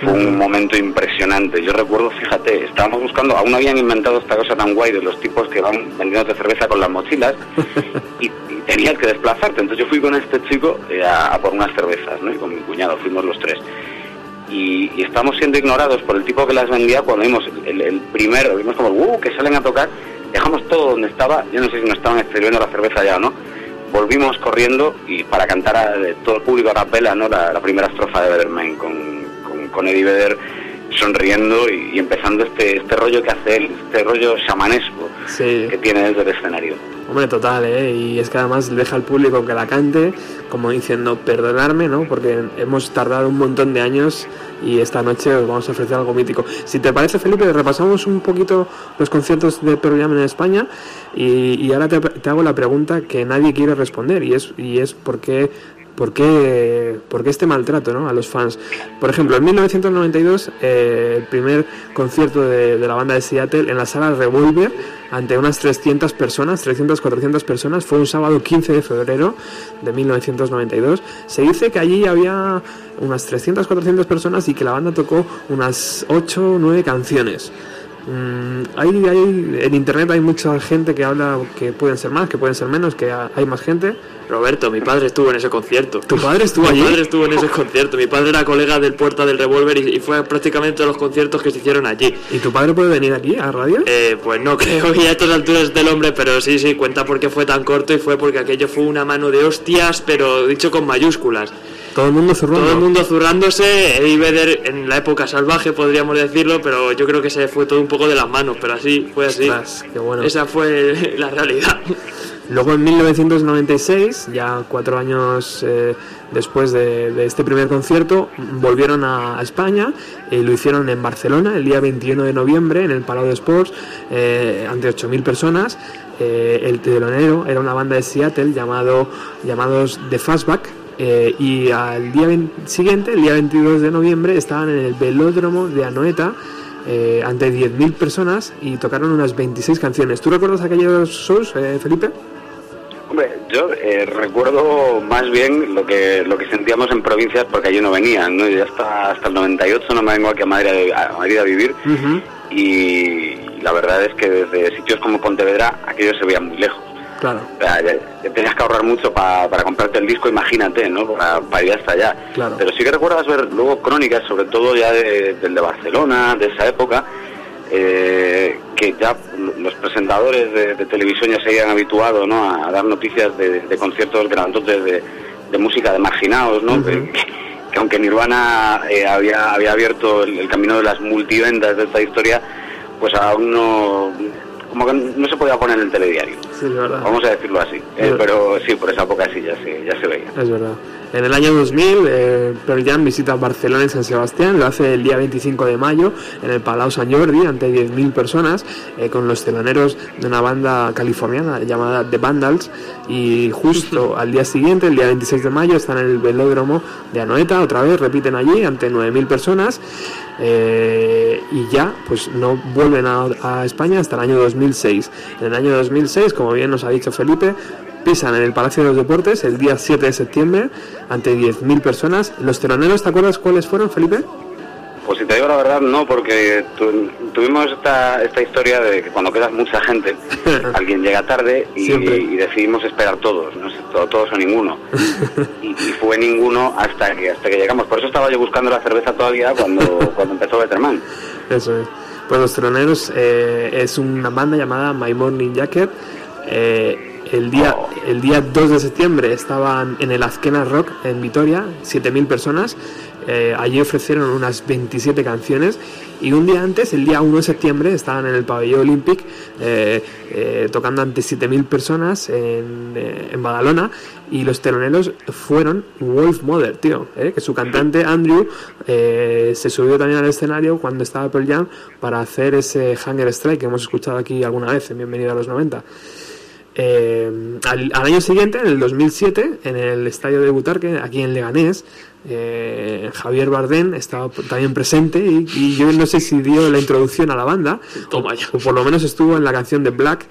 fue un momento impresionante. Yo recuerdo, fíjate, estábamos buscando, aún no habían inventado esta cosa tan guay de los tipos que van vendiéndote cerveza con las mochilas y, y tenías que desplazarte. Entonces yo fui con este chico eh, a, a por unas cervezas, ¿no? Y con mi cuñado, fuimos los tres. Y, y estamos siendo ignorados por el tipo que las vendía cuando vimos el, el primero, vimos como, uh, que salen a tocar, dejamos todo donde estaba, yo no sé si nos estaban escribiendo la cerveza ya o no, volvimos corriendo y para cantar a todo el público a capela, ¿no? La, la primera estrofa de Better Man con, con, Eddie Vedder sonriendo y, y empezando este, este rollo que hace él, este rollo chamanesco Sí. que tiene desde el escenario. Hombre, total, ¿eh? Y es que además deja al público que la cante, como diciendo, perdonarme, ¿no? Porque hemos tardado un montón de años y esta noche os vamos a ofrecer algo mítico. Si te parece, Felipe, repasamos un poquito los conciertos de Pearl Jam en España y, y ahora te, te hago la pregunta que nadie quiere responder y es, y es por qué... ¿Por qué, por qué este maltrato ¿no? a los fans? Por ejemplo, en 1992, eh, el primer concierto de, de la banda de Seattle en la sala Revolver, ante unas 300 personas, 300, 400 personas, fue un sábado 15 de febrero de 1992. Se dice que allí había unas 300, 400 personas y que la banda tocó unas 8 o 9 canciones. Mm, hay, hay- en internet hay mucha gente que habla que pueden ser más, que pueden ser menos, que ha- hay más gente. Roberto, mi padre estuvo en ese concierto. ¿Tu padre estuvo Mi allí? padre estuvo en ese concierto. Mi padre era colega del Puerta del Revolver y, y fue prácticamente todos los conciertos que se hicieron allí. ¿Y tu padre puede venir aquí a radio? Eh, pues no creo que a estas alturas del hombre, pero sí, sí, cuenta por qué fue tan corto y fue porque aquello fue una mano de hostias, pero dicho con mayúsculas. Todo el mundo zurrando. Todo el mundo zurrándose, Eddie Vedder en la época salvaje podríamos decirlo, pero yo creo que se fue todo un poco de las manos, pero así, fue así. Ostras, qué bueno. Esa fue la realidad. Luego en 1996, ya cuatro años eh, después de, de este primer concierto, volvieron a, a España y lo hicieron en Barcelona el día 21 de noviembre en el Palau de Sports eh, ante 8.000 personas. Eh, el telonero era una banda de Seattle llamado, llamados The Fastback. Eh, y al día siguiente, el día 22 de noviembre, estaban en el velódromo de Anoeta eh, ante 10.000 personas y tocaron unas 26 canciones. ¿Tú recuerdas aquellos shows, eh, Felipe? Hombre, yo eh, recuerdo más bien lo que lo que sentíamos en provincias porque allí no venían, ¿no? Yo hasta, hasta el 98 no me vengo aquí a Madrid a, a Madrid a vivir y la verdad es que desde sitios como Pontevedra aquello se veía muy lejos. Claro. O sea, tenías que ahorrar mucho pa- para comprarte el disco, imagínate, ¿no? Para, para ir hasta allá. Claro. Pero sí que recuerdas ver luego crónicas, sobre todo ya de, del de Barcelona, de esa época, eh, que ya los presentadores de, de televisión ya se habían habituado ¿no? a, dar noticias de, de conciertos grandotes de, de música de marginados, ¿no? que, que aunque Nirvana eh, había, había abierto el, el camino de las multiventas de esta historia, pues aún no, como que no se podía poner en el telediario. Sí, es verdad. Vamos a decirlo así. Eh, pero sí, por esa época sí, ya se, ya se veía. Es verdad. En el año 2000, eh, Pearl Jam visita Barcelona y San Sebastián, lo hace el día 25 de mayo en el Palau Sant Jordi ante 10.000 personas eh, con los teloneros de una banda californiana llamada The Vandals y justo al día siguiente, el día 26 de mayo, están en el velódromo de Anoeta, otra vez repiten allí ante 9.000 personas eh, y ya pues no vuelven a, a España hasta el año 2006. En el año 2006, como bien nos ha dicho Felipe, pisan en el Palacio de los Deportes el día 7 de septiembre ante 10.000 personas. Los teloneros, ¿te acuerdas cuáles fueron, Felipe? Pues si te digo la verdad, no, porque tu- tuvimos esta, esta historia de que cuando quedas mucha gente, alguien llega tarde y, y decidimos esperar todos, no sé, to- todos o ninguno. Y, y fue ninguno hasta que hasta que llegamos. Por eso estaba yo buscando la cerveza todavía cuando, cuando empezó Betterman. Eso es. Pues los teloneros eh, es una banda llamada My Morning Jacket. Eh, el día, el día 2 de septiembre estaban en el Azkena Rock en Vitoria, 7.000 personas. Eh, allí ofrecieron unas 27 canciones y un día antes, el día 1 de septiembre, estaban en el pabellón Olympic eh, eh, tocando ante 7.000 personas en, eh, en Badalona y los teloneros fueron Wolf Mother, tío, eh, que su cantante Andrew se subió también al escenario cuando estaba Pearl Jam para hacer ese Hunger Strike que hemos escuchado aquí alguna vez en Bienvenido a los 90. Eh, al, al año siguiente, en el 2007, en el estadio de Butarque, aquí en Leganés, eh, Javier Bardem estaba también presente y, y yo no sé si dio la introducción a la banda, Toma ya. o por lo menos estuvo en la canción de Black,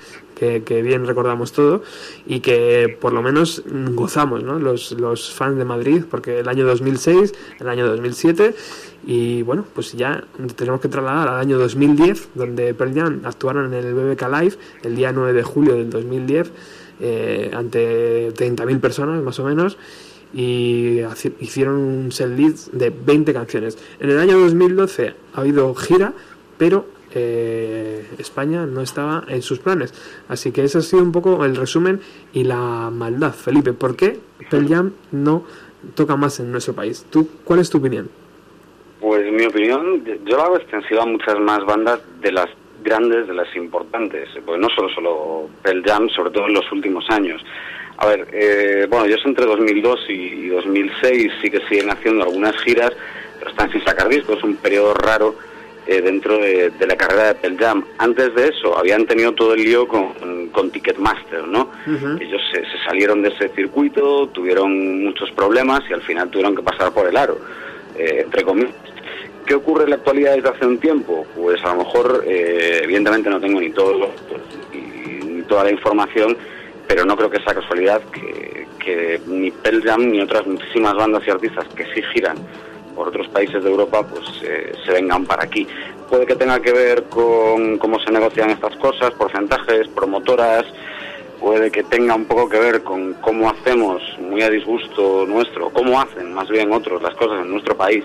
que, bien recordamos todo, y que por lo menos gozamos, ¿no? Los, los fans de Madrid, porque el año 2006, el año 2007, y bueno, pues ya tenemos que trasladar al año 2010, donde Pearl Jam actuaron en el BBK Live el día 9 de julio del 2010, eh, ante 30.000 personas más o menos, y hicieron un set list de 20 canciones. En el año 2012 ha habido gira, pero eh, España no estaba en sus planes. Así que ese ha sido un poco el resumen y la maldad. Felipe, ¿por qué Pearl Jam no toca más en nuestro país? ¿Tú, ¿Cuál es tu opinión? Pues mi opinión, yo la hago extensiva a muchas más bandas de las grandes, de las importantes, pues no solo solo Pearl Jam, sobre todo en los últimos años. A ver, eh, bueno, ellos entre 2002 y 2006 sí que siguen haciendo algunas giras, pero están sin sacar discos, un periodo raro eh, dentro de, de la carrera de Pearl Jam. Antes de eso habían tenido todo el lío con, con Ticketmaster, ¿no? Ellos se, se salieron de ese circuito, tuvieron muchos problemas y al final tuvieron que pasar por el aro, eh, entre comillas. ¿Qué ocurre en la actualidad desde hace un tiempo? Pues a lo mejor, eh, evidentemente no tengo ni todos los, y- ni toda la información, pero no creo que sea casualidad que, que ni Pearl Jam ni otras muchísimas bandas y artistas que sí giran por otros países de Europa, pues eh, se vengan para aquí. Puede que tenga que ver con cómo se negocian estas cosas, porcentajes, promotoras, puede que tenga un poco que ver con cómo hacemos, muy a disgusto nuestro, cómo hacen más bien otros las cosas en nuestro país,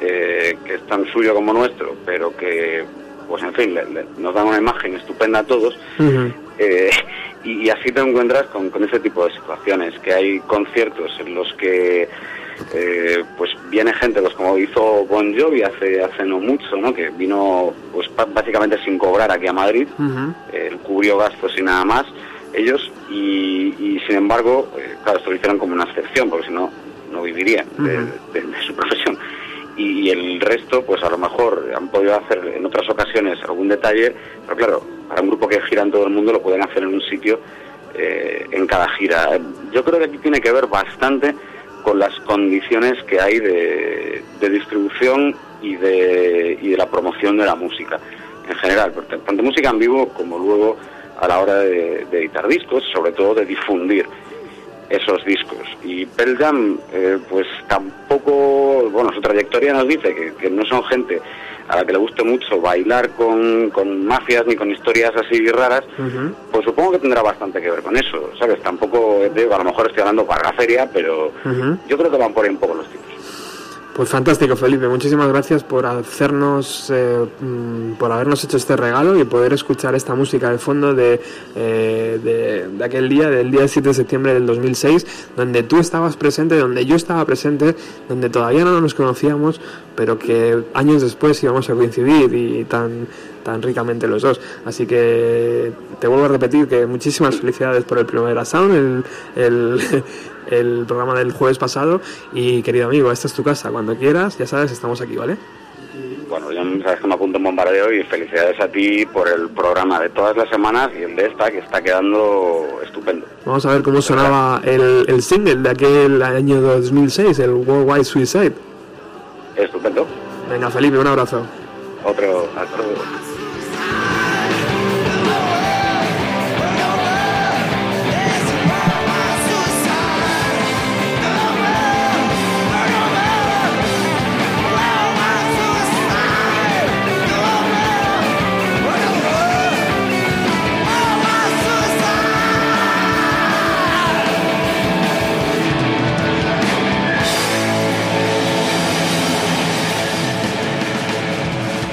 eh, que es tan suyo como nuestro, pero que, pues en fin, le- le- nos dan una imagen estupenda a todos. Eh, y, y así te encuentras con, con ese tipo de situaciones, que hay conciertos en los que eh, pues viene gente, pues como hizo Bon Jovi hace, hace no mucho, ¿no? que vino pues básicamente sin cobrar aquí a Madrid, él cubrió gastos y nada más, ellos, y, y sin embargo, eh, claro, esto lo hicieron como una excepción, porque si no, no vivirían de, de- de su profesión. Y, y el resto, pues a lo mejor han podido hacer en otras ocasiones algún detalle, pero claro, para un grupo que gira en todo el mundo lo pueden hacer en un sitio eh, en cada gira. Yo creo que aquí tiene que ver bastante con las condiciones que hay de, distribución y de, y de la promoción de la música en general, tanto música en vivo como luego a la hora de, editar discos, sobre todo de difundir esos discos. Y Pearl eh, pues tampoco, bueno, su trayectoria nos dice que no son gente a la que le guste mucho bailar con, con mafias ni con historias así raras, pues supongo que tendrá bastante que ver con eso, ¿sabes? Tampoco, digo, a lo mejor estoy hablando para la feria, pero yo creo que van por ahí un poco los tiros. Pues fantástico, Felipe. Muchísimas gracias por hacernos, eh, mm, por habernos hecho este regalo y poder escuchar esta música de fondo de, eh, de, aquel día, del día 7 de septiembre del 2006, donde tú estabas presente, donde yo estaba presente, donde todavía no nos conocíamos, pero que años después íbamos a coincidir y tan tan ricamente los dos. Así que te vuelvo a repetir que muchísimas felicidades por el Primavera Sound, el, el programa del jueves pasado. Y querido amigo, esta es tu casa. Cuando quieras, ya sabes, estamos aquí, ¿vale? Bueno, ya sabes que me apunto en bombardeo y felicidades a ti por el programa de todas las semanas y el de esta que está quedando estupendo. Vamos a ver cómo sonaba el, el single de aquel año 2006, el Worldwide Suicide. Estupendo. Venga, Felipe, un abrazo. Otro, hasta luego.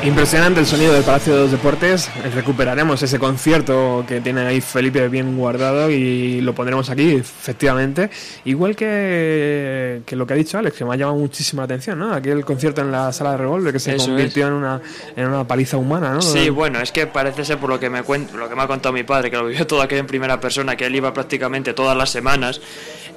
Impresionante el sonido del Palacio de los Deportes. Recuperaremos ese concierto que tiene ahí Felipe bien guardado y lo pondremos aquí, efectivamente. Igual que, que lo que ha dicho Alex, que me ha llamado muchísima la atención, ¿no? Aquel concierto en la sala de revólver que se Eso convirtió en una, en una paliza humana, ¿no? Sí, bueno, es que parece ser por lo que me lo que me ha contado mi padre, que lo vivió todo aquello en primera persona, que él iba prácticamente todas las semanas.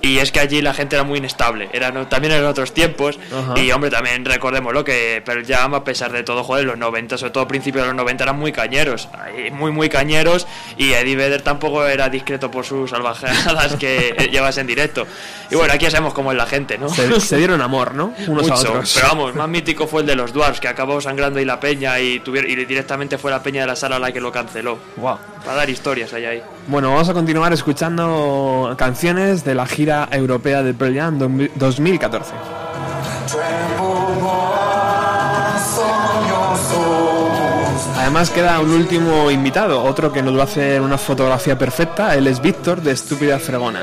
Y es que allí la gente era muy inestable. Era, no- también eran otros tiempos. Ajá. Y hombre, también recordémoslo que Pearl Jam, a pesar de todo, joder, los 90, sobre todo principios de los 90, eran muy cañeros. ahí, Muy, muy cañeros. Y Eddie Vedder tampoco era discreto por sus salvajadas que llevas en directo. Y bueno, aquí ya sabemos cómo es la gente, ¿no? Se, se dieron amor, ¿no? Unos a Mucho, otros. Pero vamos, más mítico fue el de los Dwarfs, que acabó sangrando ahí la peña y, tuvieron, y directamente fue la peña de la sala la que lo canceló. Wow. Para dar historias allá ahí. Bueno, vamos a continuar escuchando canciones de la gira europea de Pearl Jam 2014. Además queda un último invitado, otro que nos va a hacer una fotografía perfecta, él es Víctor de Estúpida Fregona.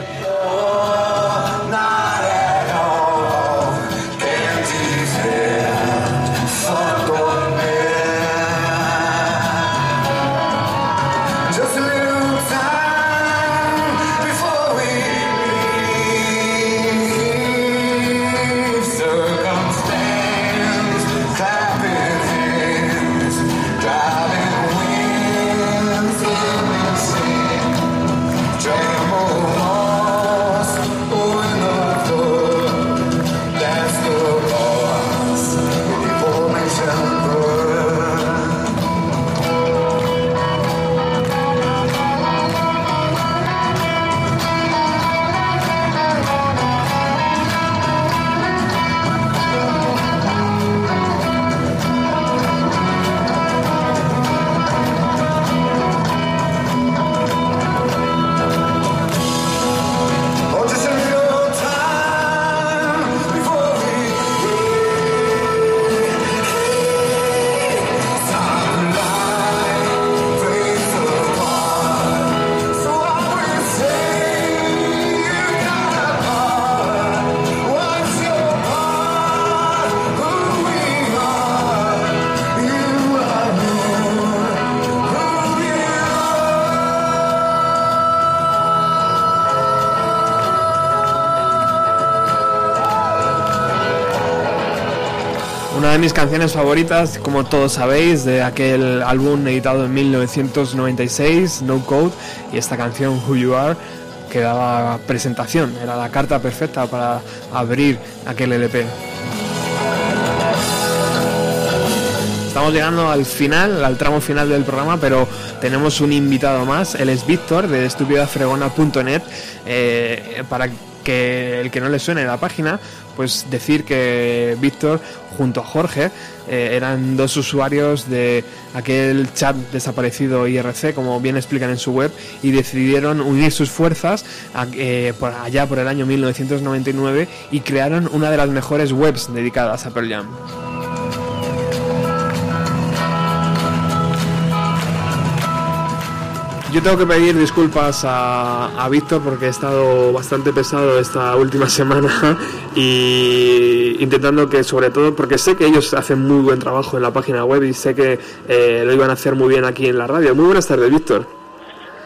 Mis canciones favoritas, como todos sabéis, de aquel álbum editado en 1996, No Code, y esta canción Who You Are, que daba presentación, era la carta perfecta para abrir aquel LP. Estamos llegando al final, al tramo final del programa, pero tenemos un invitado más. Él es Víctor de estupidafregona.net. Eh, para que el que no le suene la página, pues decir que Víctor junto a Jorge eh, eran dos usuarios de aquel chat desaparecido IRC, como bien explican en su web, y decidieron unir sus fuerzas a- eh, por allá por el año 1999 y crearon una de las mejores webs dedicadas a Pearl Jam. Yo tengo que pedir disculpas a, a Víctor porque he estado bastante pesado esta última semana y intentando que sobre todo, porque sé que ellos hacen muy buen trabajo en la página web y sé que eh, lo iban a hacer muy bien aquí en la radio. Muy buenas tardes, Víctor.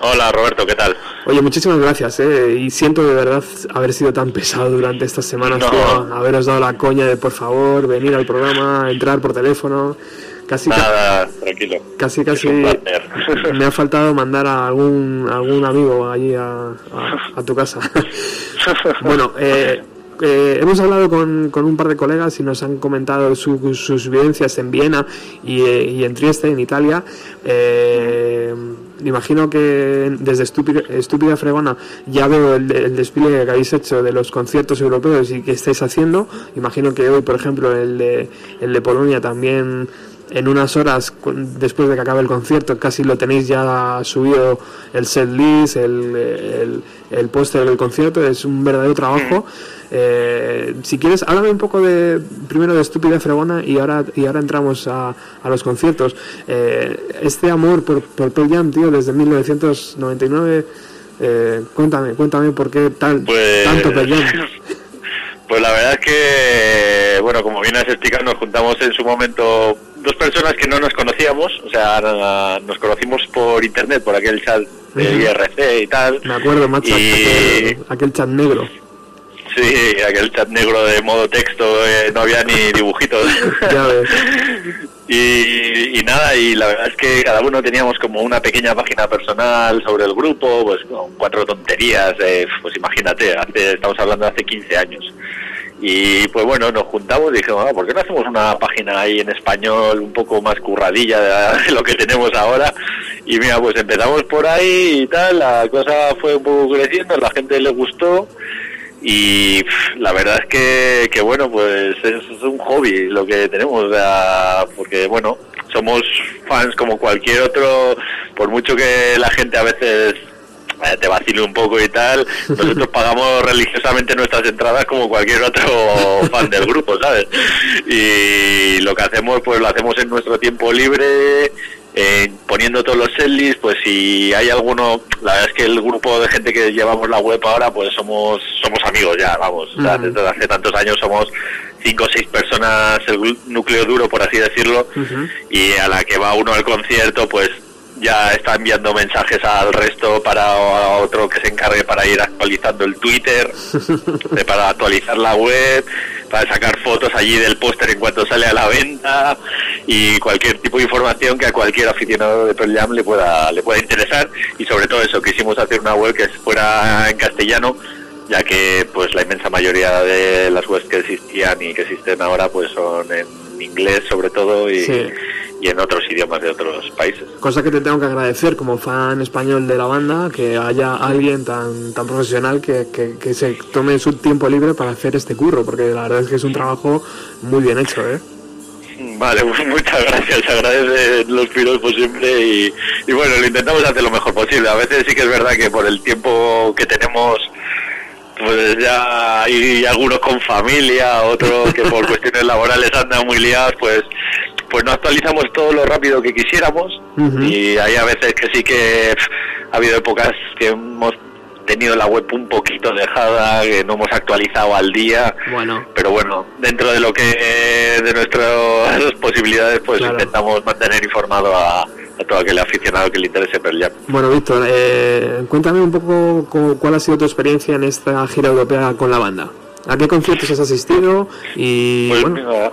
Hola Roberto, ¿qué tal? Oye, muchísimas gracias, eh, y siento de verdad haber sido tan pesado durante estas semanas, No. tío, haberos dado la coña de por favor venir al programa, entrar por teléfono, casi ca- Nada, tranquilo. casi casi me ha faltado mandar a algún algún amigo allí a, a- a tu casa. bueno, eh, eh, hemos hablado con, con un par de colegas y nos han comentado su- sus vivencias en Viena y, eh, y en Trieste, en Italia. Eh, imagino que desde Estúpida, Estúpida Fregona ya veo el, el despliegue que habéis hecho de los conciertos europeos y que estáis haciendo. Imagino que hoy, por ejemplo, el de, el de Polonia también en unas horas después de que acabe el concierto casi lo tenéis ya subido el set list, el, el, el póster del concierto, es un verdadero trabajo. Eh, si quieres, háblame un poco de primero de Estúpida Fregona y ahora y ahora entramos a, a los conciertos. Eh, este amor por, por Pearl Jam, tío, desde 1999, eh, cuéntame, cuéntame por qué tal, Pues- tanto Pearl Jam. Pues la verdad es que, bueno, como bien has explicado, nos juntamos en su momento dos personas que no nos conocíamos, o sea, nos conocimos por internet, por aquel chat de. IRC y tal. Me acuerdo, macho, Y- aquel, aquel chat negro. Sí, aquel chat negro de modo texto, eh, no había ni dibujitos. Ya ves. Y, y nada, y la verdad es que cada uno teníamos como una pequeña página personal sobre el grupo, pues con cuatro tonterías, eh, pues imagínate, hace, estamos hablando de hace 15 años. Y pues bueno, nos juntamos y dijimos, "Ah, ¿por qué no hacemos una página ahí en español un poco más curradilla de, lo que tenemos ahora? Y mira, pues empezamos por ahí y tal, la cosa fue un poco creciendo, la gente le gustó y la verdad es que, que bueno pues es, un hobby lo que tenemos porque bueno somos fans como cualquier otro por mucho que la gente a veces te vacile un poco y tal nosotros pagamos religiosamente nuestras entradas como cualquier otro fan del grupo sabes y lo que hacemos pues lo hacemos en nuestro tiempo libre eh, poniendo todos los setlists, pues si hay alguno, la verdad es que el grupo de gente que llevamos la web ahora, pues somos somos amigos ya, vamos, o sea, Ujú. desde hace tantos años somos cinco o seis personas, el núcleo duro, por así decirlo, y a la que va uno al concierto, pues ya está enviando mensajes al resto para a otro que se encargue para ir actualizando el Twitter, para actualizar la web, para sacar fotos allí del póster en cuanto sale a la venta y cualquier tipo de información que a cualquier aficionado de Pearl Jam le pueda le pueda interesar y sobre todo eso quisimos hacer una web que fuera en castellano ya que pues la inmensa mayoría de las webs que existían y que existen ahora pues son en inglés sobre todo y, Sí. Y en otros idiomas de otros países. Cosa que te tengo que agradecer como fan español de la banda, que haya alguien tan, tan profesional que, que, que se tome su tiempo libre para hacer este curro, porque la verdad es que es un trabajo muy bien hecho, ¿eh? Vale, pues muchas gracias, se agradecen los piropos siempre y, y bueno, lo intentamos hacer lo mejor posible. A veces sí que es verdad que por el tiempo que tenemos, pues ya hay algunos con familia, otros que por cuestiones laborales andan muy liados, pues pues no actualizamos todo lo rápido que quisiéramos y hay a veces que sí que ha habido épocas que hemos tenido la web un poquito dejada, que no hemos actualizado al día. Bueno. Pero bueno, dentro de lo que de nuestras posibilidades, pues intentamos mantener informado a, a todo aquel aficionado que le interese Pearl Jam. Bueno, Víctor, eh, cuéntame un poco cómo- cuál ha sido tu experiencia en esta gira europea con la banda. ¿A qué conciertos has asistido? Y Pues bueno, mira,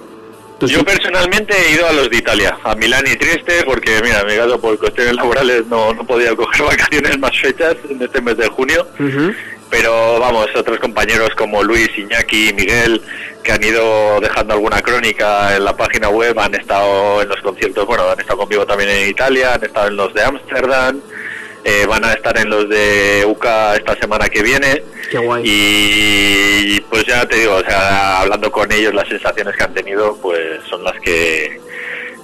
Yo personalmente he ido a los de Italia, a Milán y Trieste, porque mira, mi caso por cuestiones laborales no, no podía coger vacaciones más fechas en este mes de junio. Pero vamos, otros compañeros como Luis, Iñaki, Miguel, que han ido dejando alguna crónica en la página web, han estado en los conciertos, bueno, han estado conmigo también en Italia, han estado en los de Ámsterdam, eh, van a estar en los de UCA esta semana que viene. Qué guay. Y pues ya te digo, o sea, hablando con ellos, las sensaciones que han tenido, pues son las que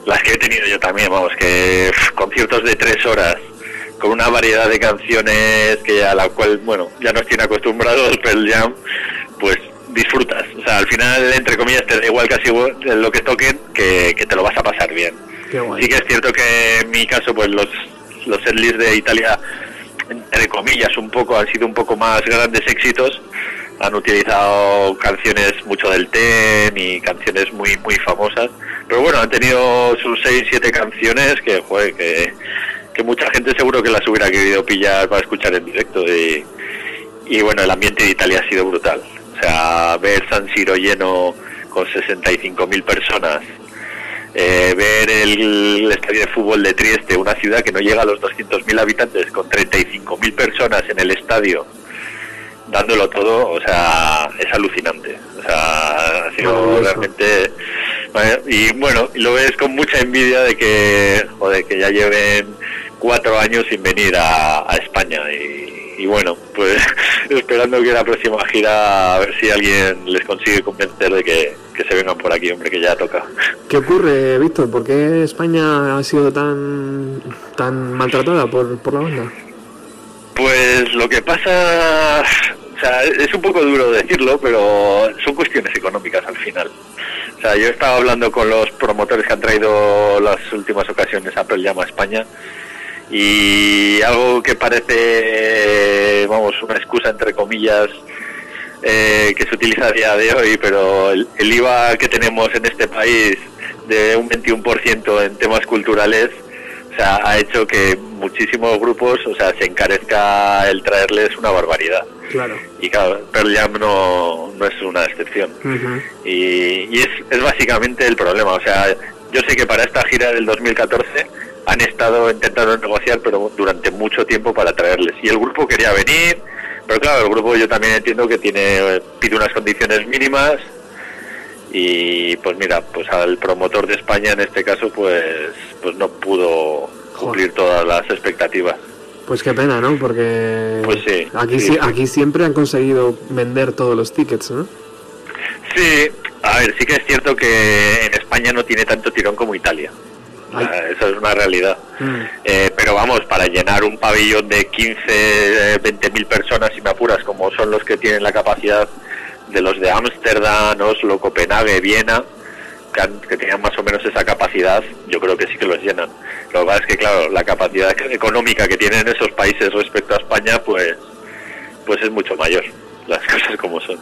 las que he tenido yo también, vamos, que pff, conciertos de tres horas con una variedad de canciones que a la cual, bueno, ya nos tiene acostumbrados Pearl Jam, pues disfrutas. O sea, al final, entre comillas, te da igual casi lo que toquen, que, que te lo vas a pasar bien. Qué guay. Sí que es cierto que en mi caso, pues los, los setlists de Italia, entre comillas, un poco, han sido un poco más grandes éxitos. Han utilizado canciones mucho del TEN y canciones muy muy famosas. Pero bueno, han tenido sus 6, 7 canciones que, joder, que, que mucha gente seguro que las hubiera querido pillar para escuchar en directo. Y, y bueno, el ambiente de Italia ha sido brutal. O sea, ver San Siro lleno con 65.000 personas, eh, ver el, el estadio de fútbol de Trieste, una ciudad que no llega a los 200.000 habitantes, con 35.000 personas en el estadio, dándolo todo, o sea, es alucinante. O sea, ha sido realmente... Y bueno, y lo ves con mucha envidia de que, joder, que ya lleven cuatro años sin venir a, a España y, y bueno, pues esperando que la próxima gira a ver si alguien les consigue convencer de que, que se vengan por aquí, hombre, que ya toca. ¿Qué ocurre, Víctor? ¿Por qué España ha sido tan tan maltratada por, por la banda? Pues lo que pasa, o sea, es un poco duro decirlo, pero son cuestiones económicas al final. O sea, yo he estado hablando con los promotores que han traído las últimas ocasiones a Pearl Jam a España y algo que parece, vamos, una excusa entre comillas eh, que se utiliza a día de hoy, pero el, el IVA que tenemos en este país de un 21% en temas culturales, o sea, ha hecho que muchísimos grupos, o sea, se encarezca el traerles una barbaridad. Claro. Y claro, Pearl Jam no, no es una excepción. Y, y es, es básicamente el problema. O sea, yo sé que para esta gira del 2014 han estado intentando negociar, pero durante mucho tiempo para traerles. Y el grupo quería venir, pero claro, el grupo yo también entiendo que tiene pide unas condiciones mínimas. Y pues mira, pues al promotor de España en este caso, pues, pues no pudo cumplir todas las expectativas. Pues qué pena, ¿no? Porque Pues sí, aquí, sí, aquí siempre han conseguido vender todos los tickets, ¿no? Sí, a ver, sí que es cierto que en España no tiene tanto tirón como Italia. Ah, Eso es una realidad. Mm. Eh, pero vamos, para llenar un pabellón de 15, 20 mil personas, si me apuras, como son los que tienen la capacidad de los de Ámsterdam, Oslo, Copenhague, Viena, que, han- que tenían más o menos esa capacidad, yo creo que sí que los llenan. Lo que pasa es que, claro, la capacidad económica que tienen esos países respecto a España, pues, pues es mucho mayor, las cosas como son.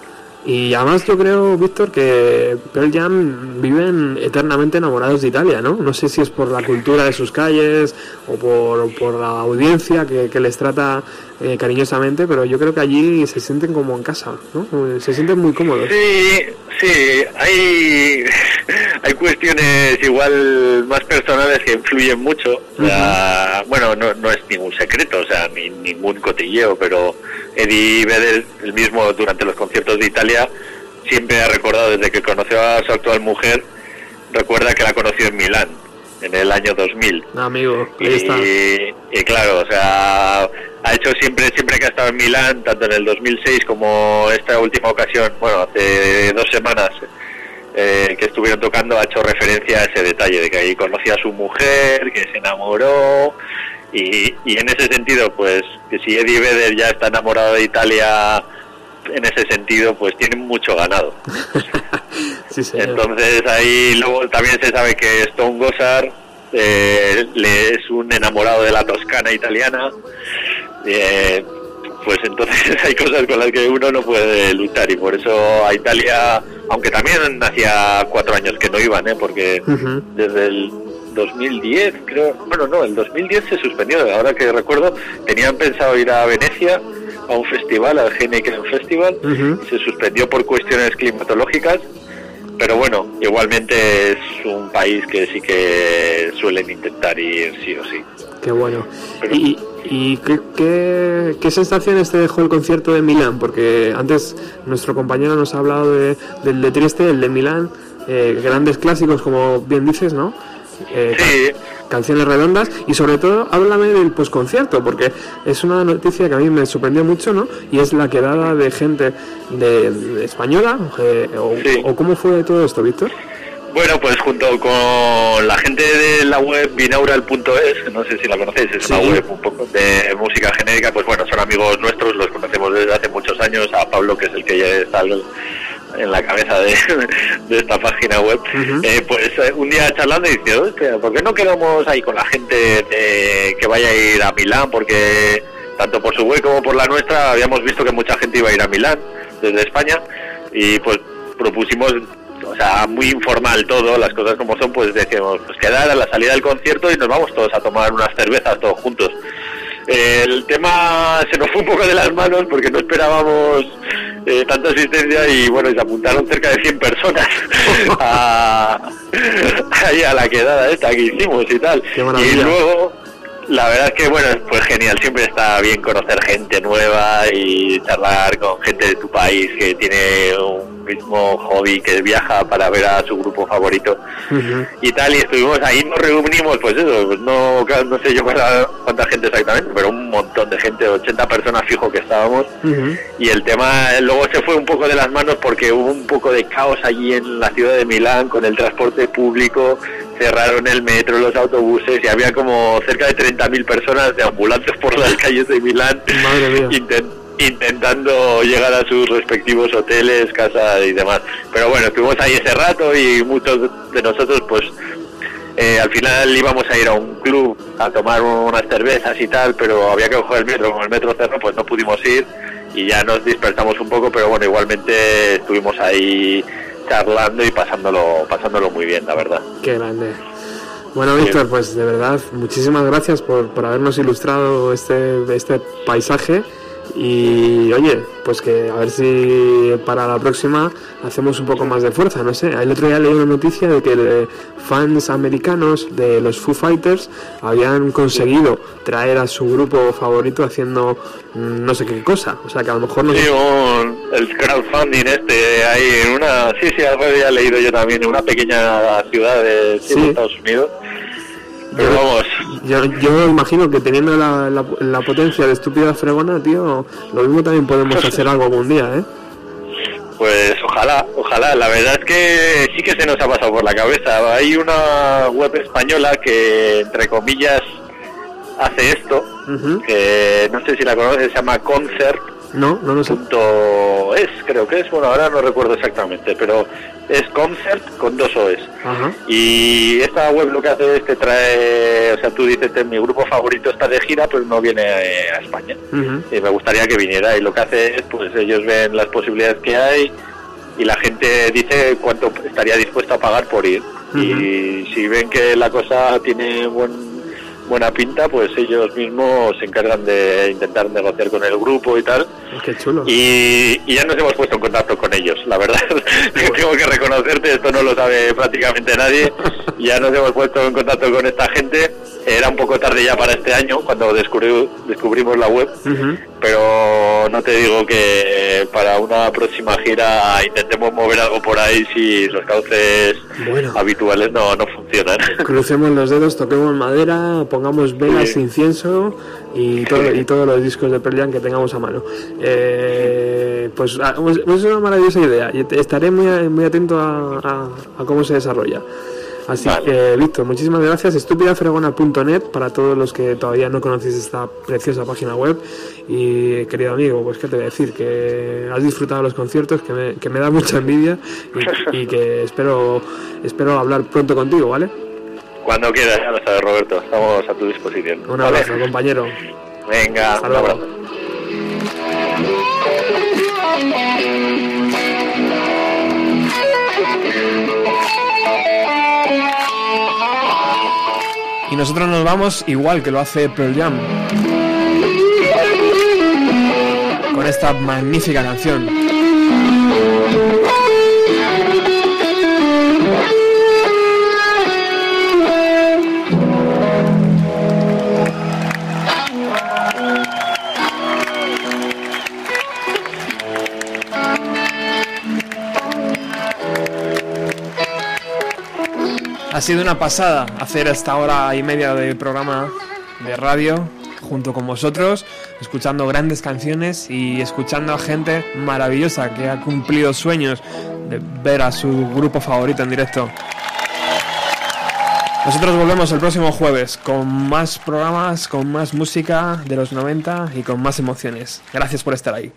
Y además yo creo, Víctor, que Pearl Jam viven eternamente enamorados de Italia, ¿no? No sé si es por la cultura de sus calles o por, por la audiencia que, que les trata eh, cariñosamente, pero yo creo que allí se sienten como en casa, ¿no? Se sienten muy cómodos. Sí, sí, hay, hay cuestiones igual más personales que influyen mucho. O sea, Bueno, no, no es ningún secreto, o sea, ni ningún cotilleo, pero Eddie Vedder, el mismo durante los conciertos de Italia, siempre ha recordado desde que conoció a su actual mujer, recuerda que la conoció en Milán, en el año 2000. Amigo, ahí está. Y, claro, o sea, ha hecho siempre, siempre que ha estado en Milán, tanto en el 2006 como esta última ocasión, bueno, hace dos semanas eh, que estuvieron tocando, ha hecho referencia a ese detalle de que ahí conocía a su mujer, que se enamoró. Y, y en ese sentido, pues, que si Eddie Vedder ya está enamorado de Italia, en ese sentido, pues tiene mucho ganado. Sí. Entonces ahí luego también se sabe que Stone Gossard eh, le es un enamorado de la Toscana italiana. Eh, pues entonces hay cosas con las que uno no puede luchar y por eso a Italia, aunque también hacía cuatro años que no iban, ¿eh? porque Ujú. desde el 2010, creo, bueno, no, el 2010 se suspendió, ahora que recuerdo, tenían pensado ir a Venecia a un festival, al Heineken Festival, Ujú. se suspendió por cuestiones climatológicas, pero bueno, igualmente es un país que sí que suelen intentar ir sí o sí. Qué bueno. ¿Y, y qué, qué, qué sensaciones te dejó el concierto de Milán? Porque antes nuestro compañero nos ha hablado de- del de Trieste, el de Milán, eh, grandes clásicos, como bien dices, ¿no? Eh, ca- Canciones redondas y sobre todo háblame del posconcierto porque es una noticia que a mí me sorprendió mucho, ¿no? Y es la quedada de gente de, de española eh, o, o cómo fue todo esto, Víctor. Bueno, pues junto con la gente de la web binaural.es, no sé si la conocéis, es una web un poco de música genérica, pues bueno, son amigos nuestros, los conocemos desde hace muchos años, a Pablo, que es el que ya está al- en la cabeza de, de esta página web, eh, pues eh, un día charlando y dice, "Hostia, ¿por qué no quedamos ahí con la gente de- que vaya a ir a Milán? Porque tanto por su web como por la nuestra habíamos visto que mucha gente iba a ir a Milán desde España y pues propusimos o sea, muy informal todo, las cosas como son, pues decimos, pues quedar a la salida del concierto y nos vamos todos a tomar unas cervezas todos juntos. El tema se nos fue un poco de las manos porque no esperábamos eh, tanta asistencia y bueno, se apuntaron cerca de 100 personas a, ahí a la quedada esta que hicimos y tal. Y luego, la verdad es que bueno, pues genial, siempre está bien conocer gente nueva y charlar con gente de tu país que tiene un mismo hobby, que viaja para ver a su grupo favorito. Y tal, y estuvimos ahí, nos reunimos, pues eso, pues no, no sé yo cuánta, cuánta gente exactamente, pero un montón de gente, 80 personas fijo que estábamos, y el tema luego se fue un poco de las manos porque hubo un poco de caos allí en la ciudad de Milán con el transporte público, cerraron el metro, los autobuses, y había como cerca de 30.000 personas de ambulantes por las calles de Milán. Madre mía. Inten- intentando llegar a sus respectivos hoteles, casas y demás. Pero bueno, estuvimos ahí ese rato y muchos de nosotros pues eh, al final íbamos a ir a un club a tomar unas cervezas y tal, pero había que coger el metro, como el metro cerró pues no pudimos ir y ya nos dispersamos un poco, pero bueno, igualmente estuvimos ahí charlando y pasándolo, pasándolo muy bien, la verdad. Qué grande. Bueno, Víctor, pues de verdad, muchísimas gracias por, por habernos ilustrado este, este paisaje. Y oye, pues que a ver si para la próxima hacemos un poco más de fuerza, no sé. El otro día leí una noticia de que eh, fans americanos de los Foo Fighters habían conseguido traer a su grupo favorito haciendo mm, no sé qué cosa. O sea que a lo mejor no Sí, un- el crowdfunding este ahí en una, sí, sí, algo había leído yo también, en una pequeña ciudad de Sí. Estados Unidos. Pero vamos, Yo, yo imagino que teniendo la, la, la potencia de estúpida fregona, tío, lo mismo también podemos hacer algo algún día, ¿eh? pues ojalá, ojalá. La verdad es que sí que se nos ha pasado por la cabeza. Hay una web española que, entre comillas, hace esto, que no sé si la conoces, se llama Concert. No, no lo sé. Punto es, creo que es, bueno, ahora no recuerdo exactamente, pero es Concert con dos OEs. Ajá. Y esta web lo que hace es que trae, o sea, tú dices, "Este, mi grupo favorito está de gira, pero no viene eh, a España. Y me gustaría que viniera. Y lo que hace es, pues ellos ven las posibilidades que hay y la gente dice cuánto estaría dispuesto a pagar por ir. Y si ven que la cosa tiene buen, buena pinta, pues ellos mismos se encargan de intentar negociar con el grupo y tal. Qué chulo. Y, y ya nos hemos puesto en contacto con ellos, la verdad. Tengo que reconocerte, esto no lo sabe prácticamente nadie. Ya nos hemos puesto en contacto con esta gente. Era un poco tarde ya para este año, cuando descubri- descubrimos la web. Pero no te digo que para una próxima gira intentemos mover algo por ahí si los cauces Bueno. habituales no, no funcionan. Crucemos los dedos, toquemos madera, pongamos velas, Sí. incienso y, todo, y todos los discos de Pearl Jam que tengamos a mano. Eh, pues ah, pues, pues es una maravillosa idea y estaré muy, muy atento a, a- a cómo se desarrolla. Así que, Víctor, muchísimas gracias. Estúpidafregona.net para todos los que todavía no conocéis esta preciosa página web. Y, querido amigo, pues qué te voy a decir, que has disfrutado los conciertos, que me, que me da mucha envidia y, y que espero, espero hablar pronto contigo, ¿vale? Cuando quieras, ya lo sabes, Roberto. Estamos a tu disposición. Un ¿vale? abrazo, compañero. Venga, Hasta un luego. abrazo. Nosotros nos vamos igual que lo hace Pearl Jam. Con esta magnífica canción. Ha sido una pasada hacer esta hora y media de programa de radio junto con vosotros, escuchando grandes canciones y escuchando a gente maravillosa que ha cumplido sueños de ver a su grupo favorito en directo. Nosotros volvemos el próximo jueves con más programas, con más música de los 90 y con más emociones. Gracias por estar ahí.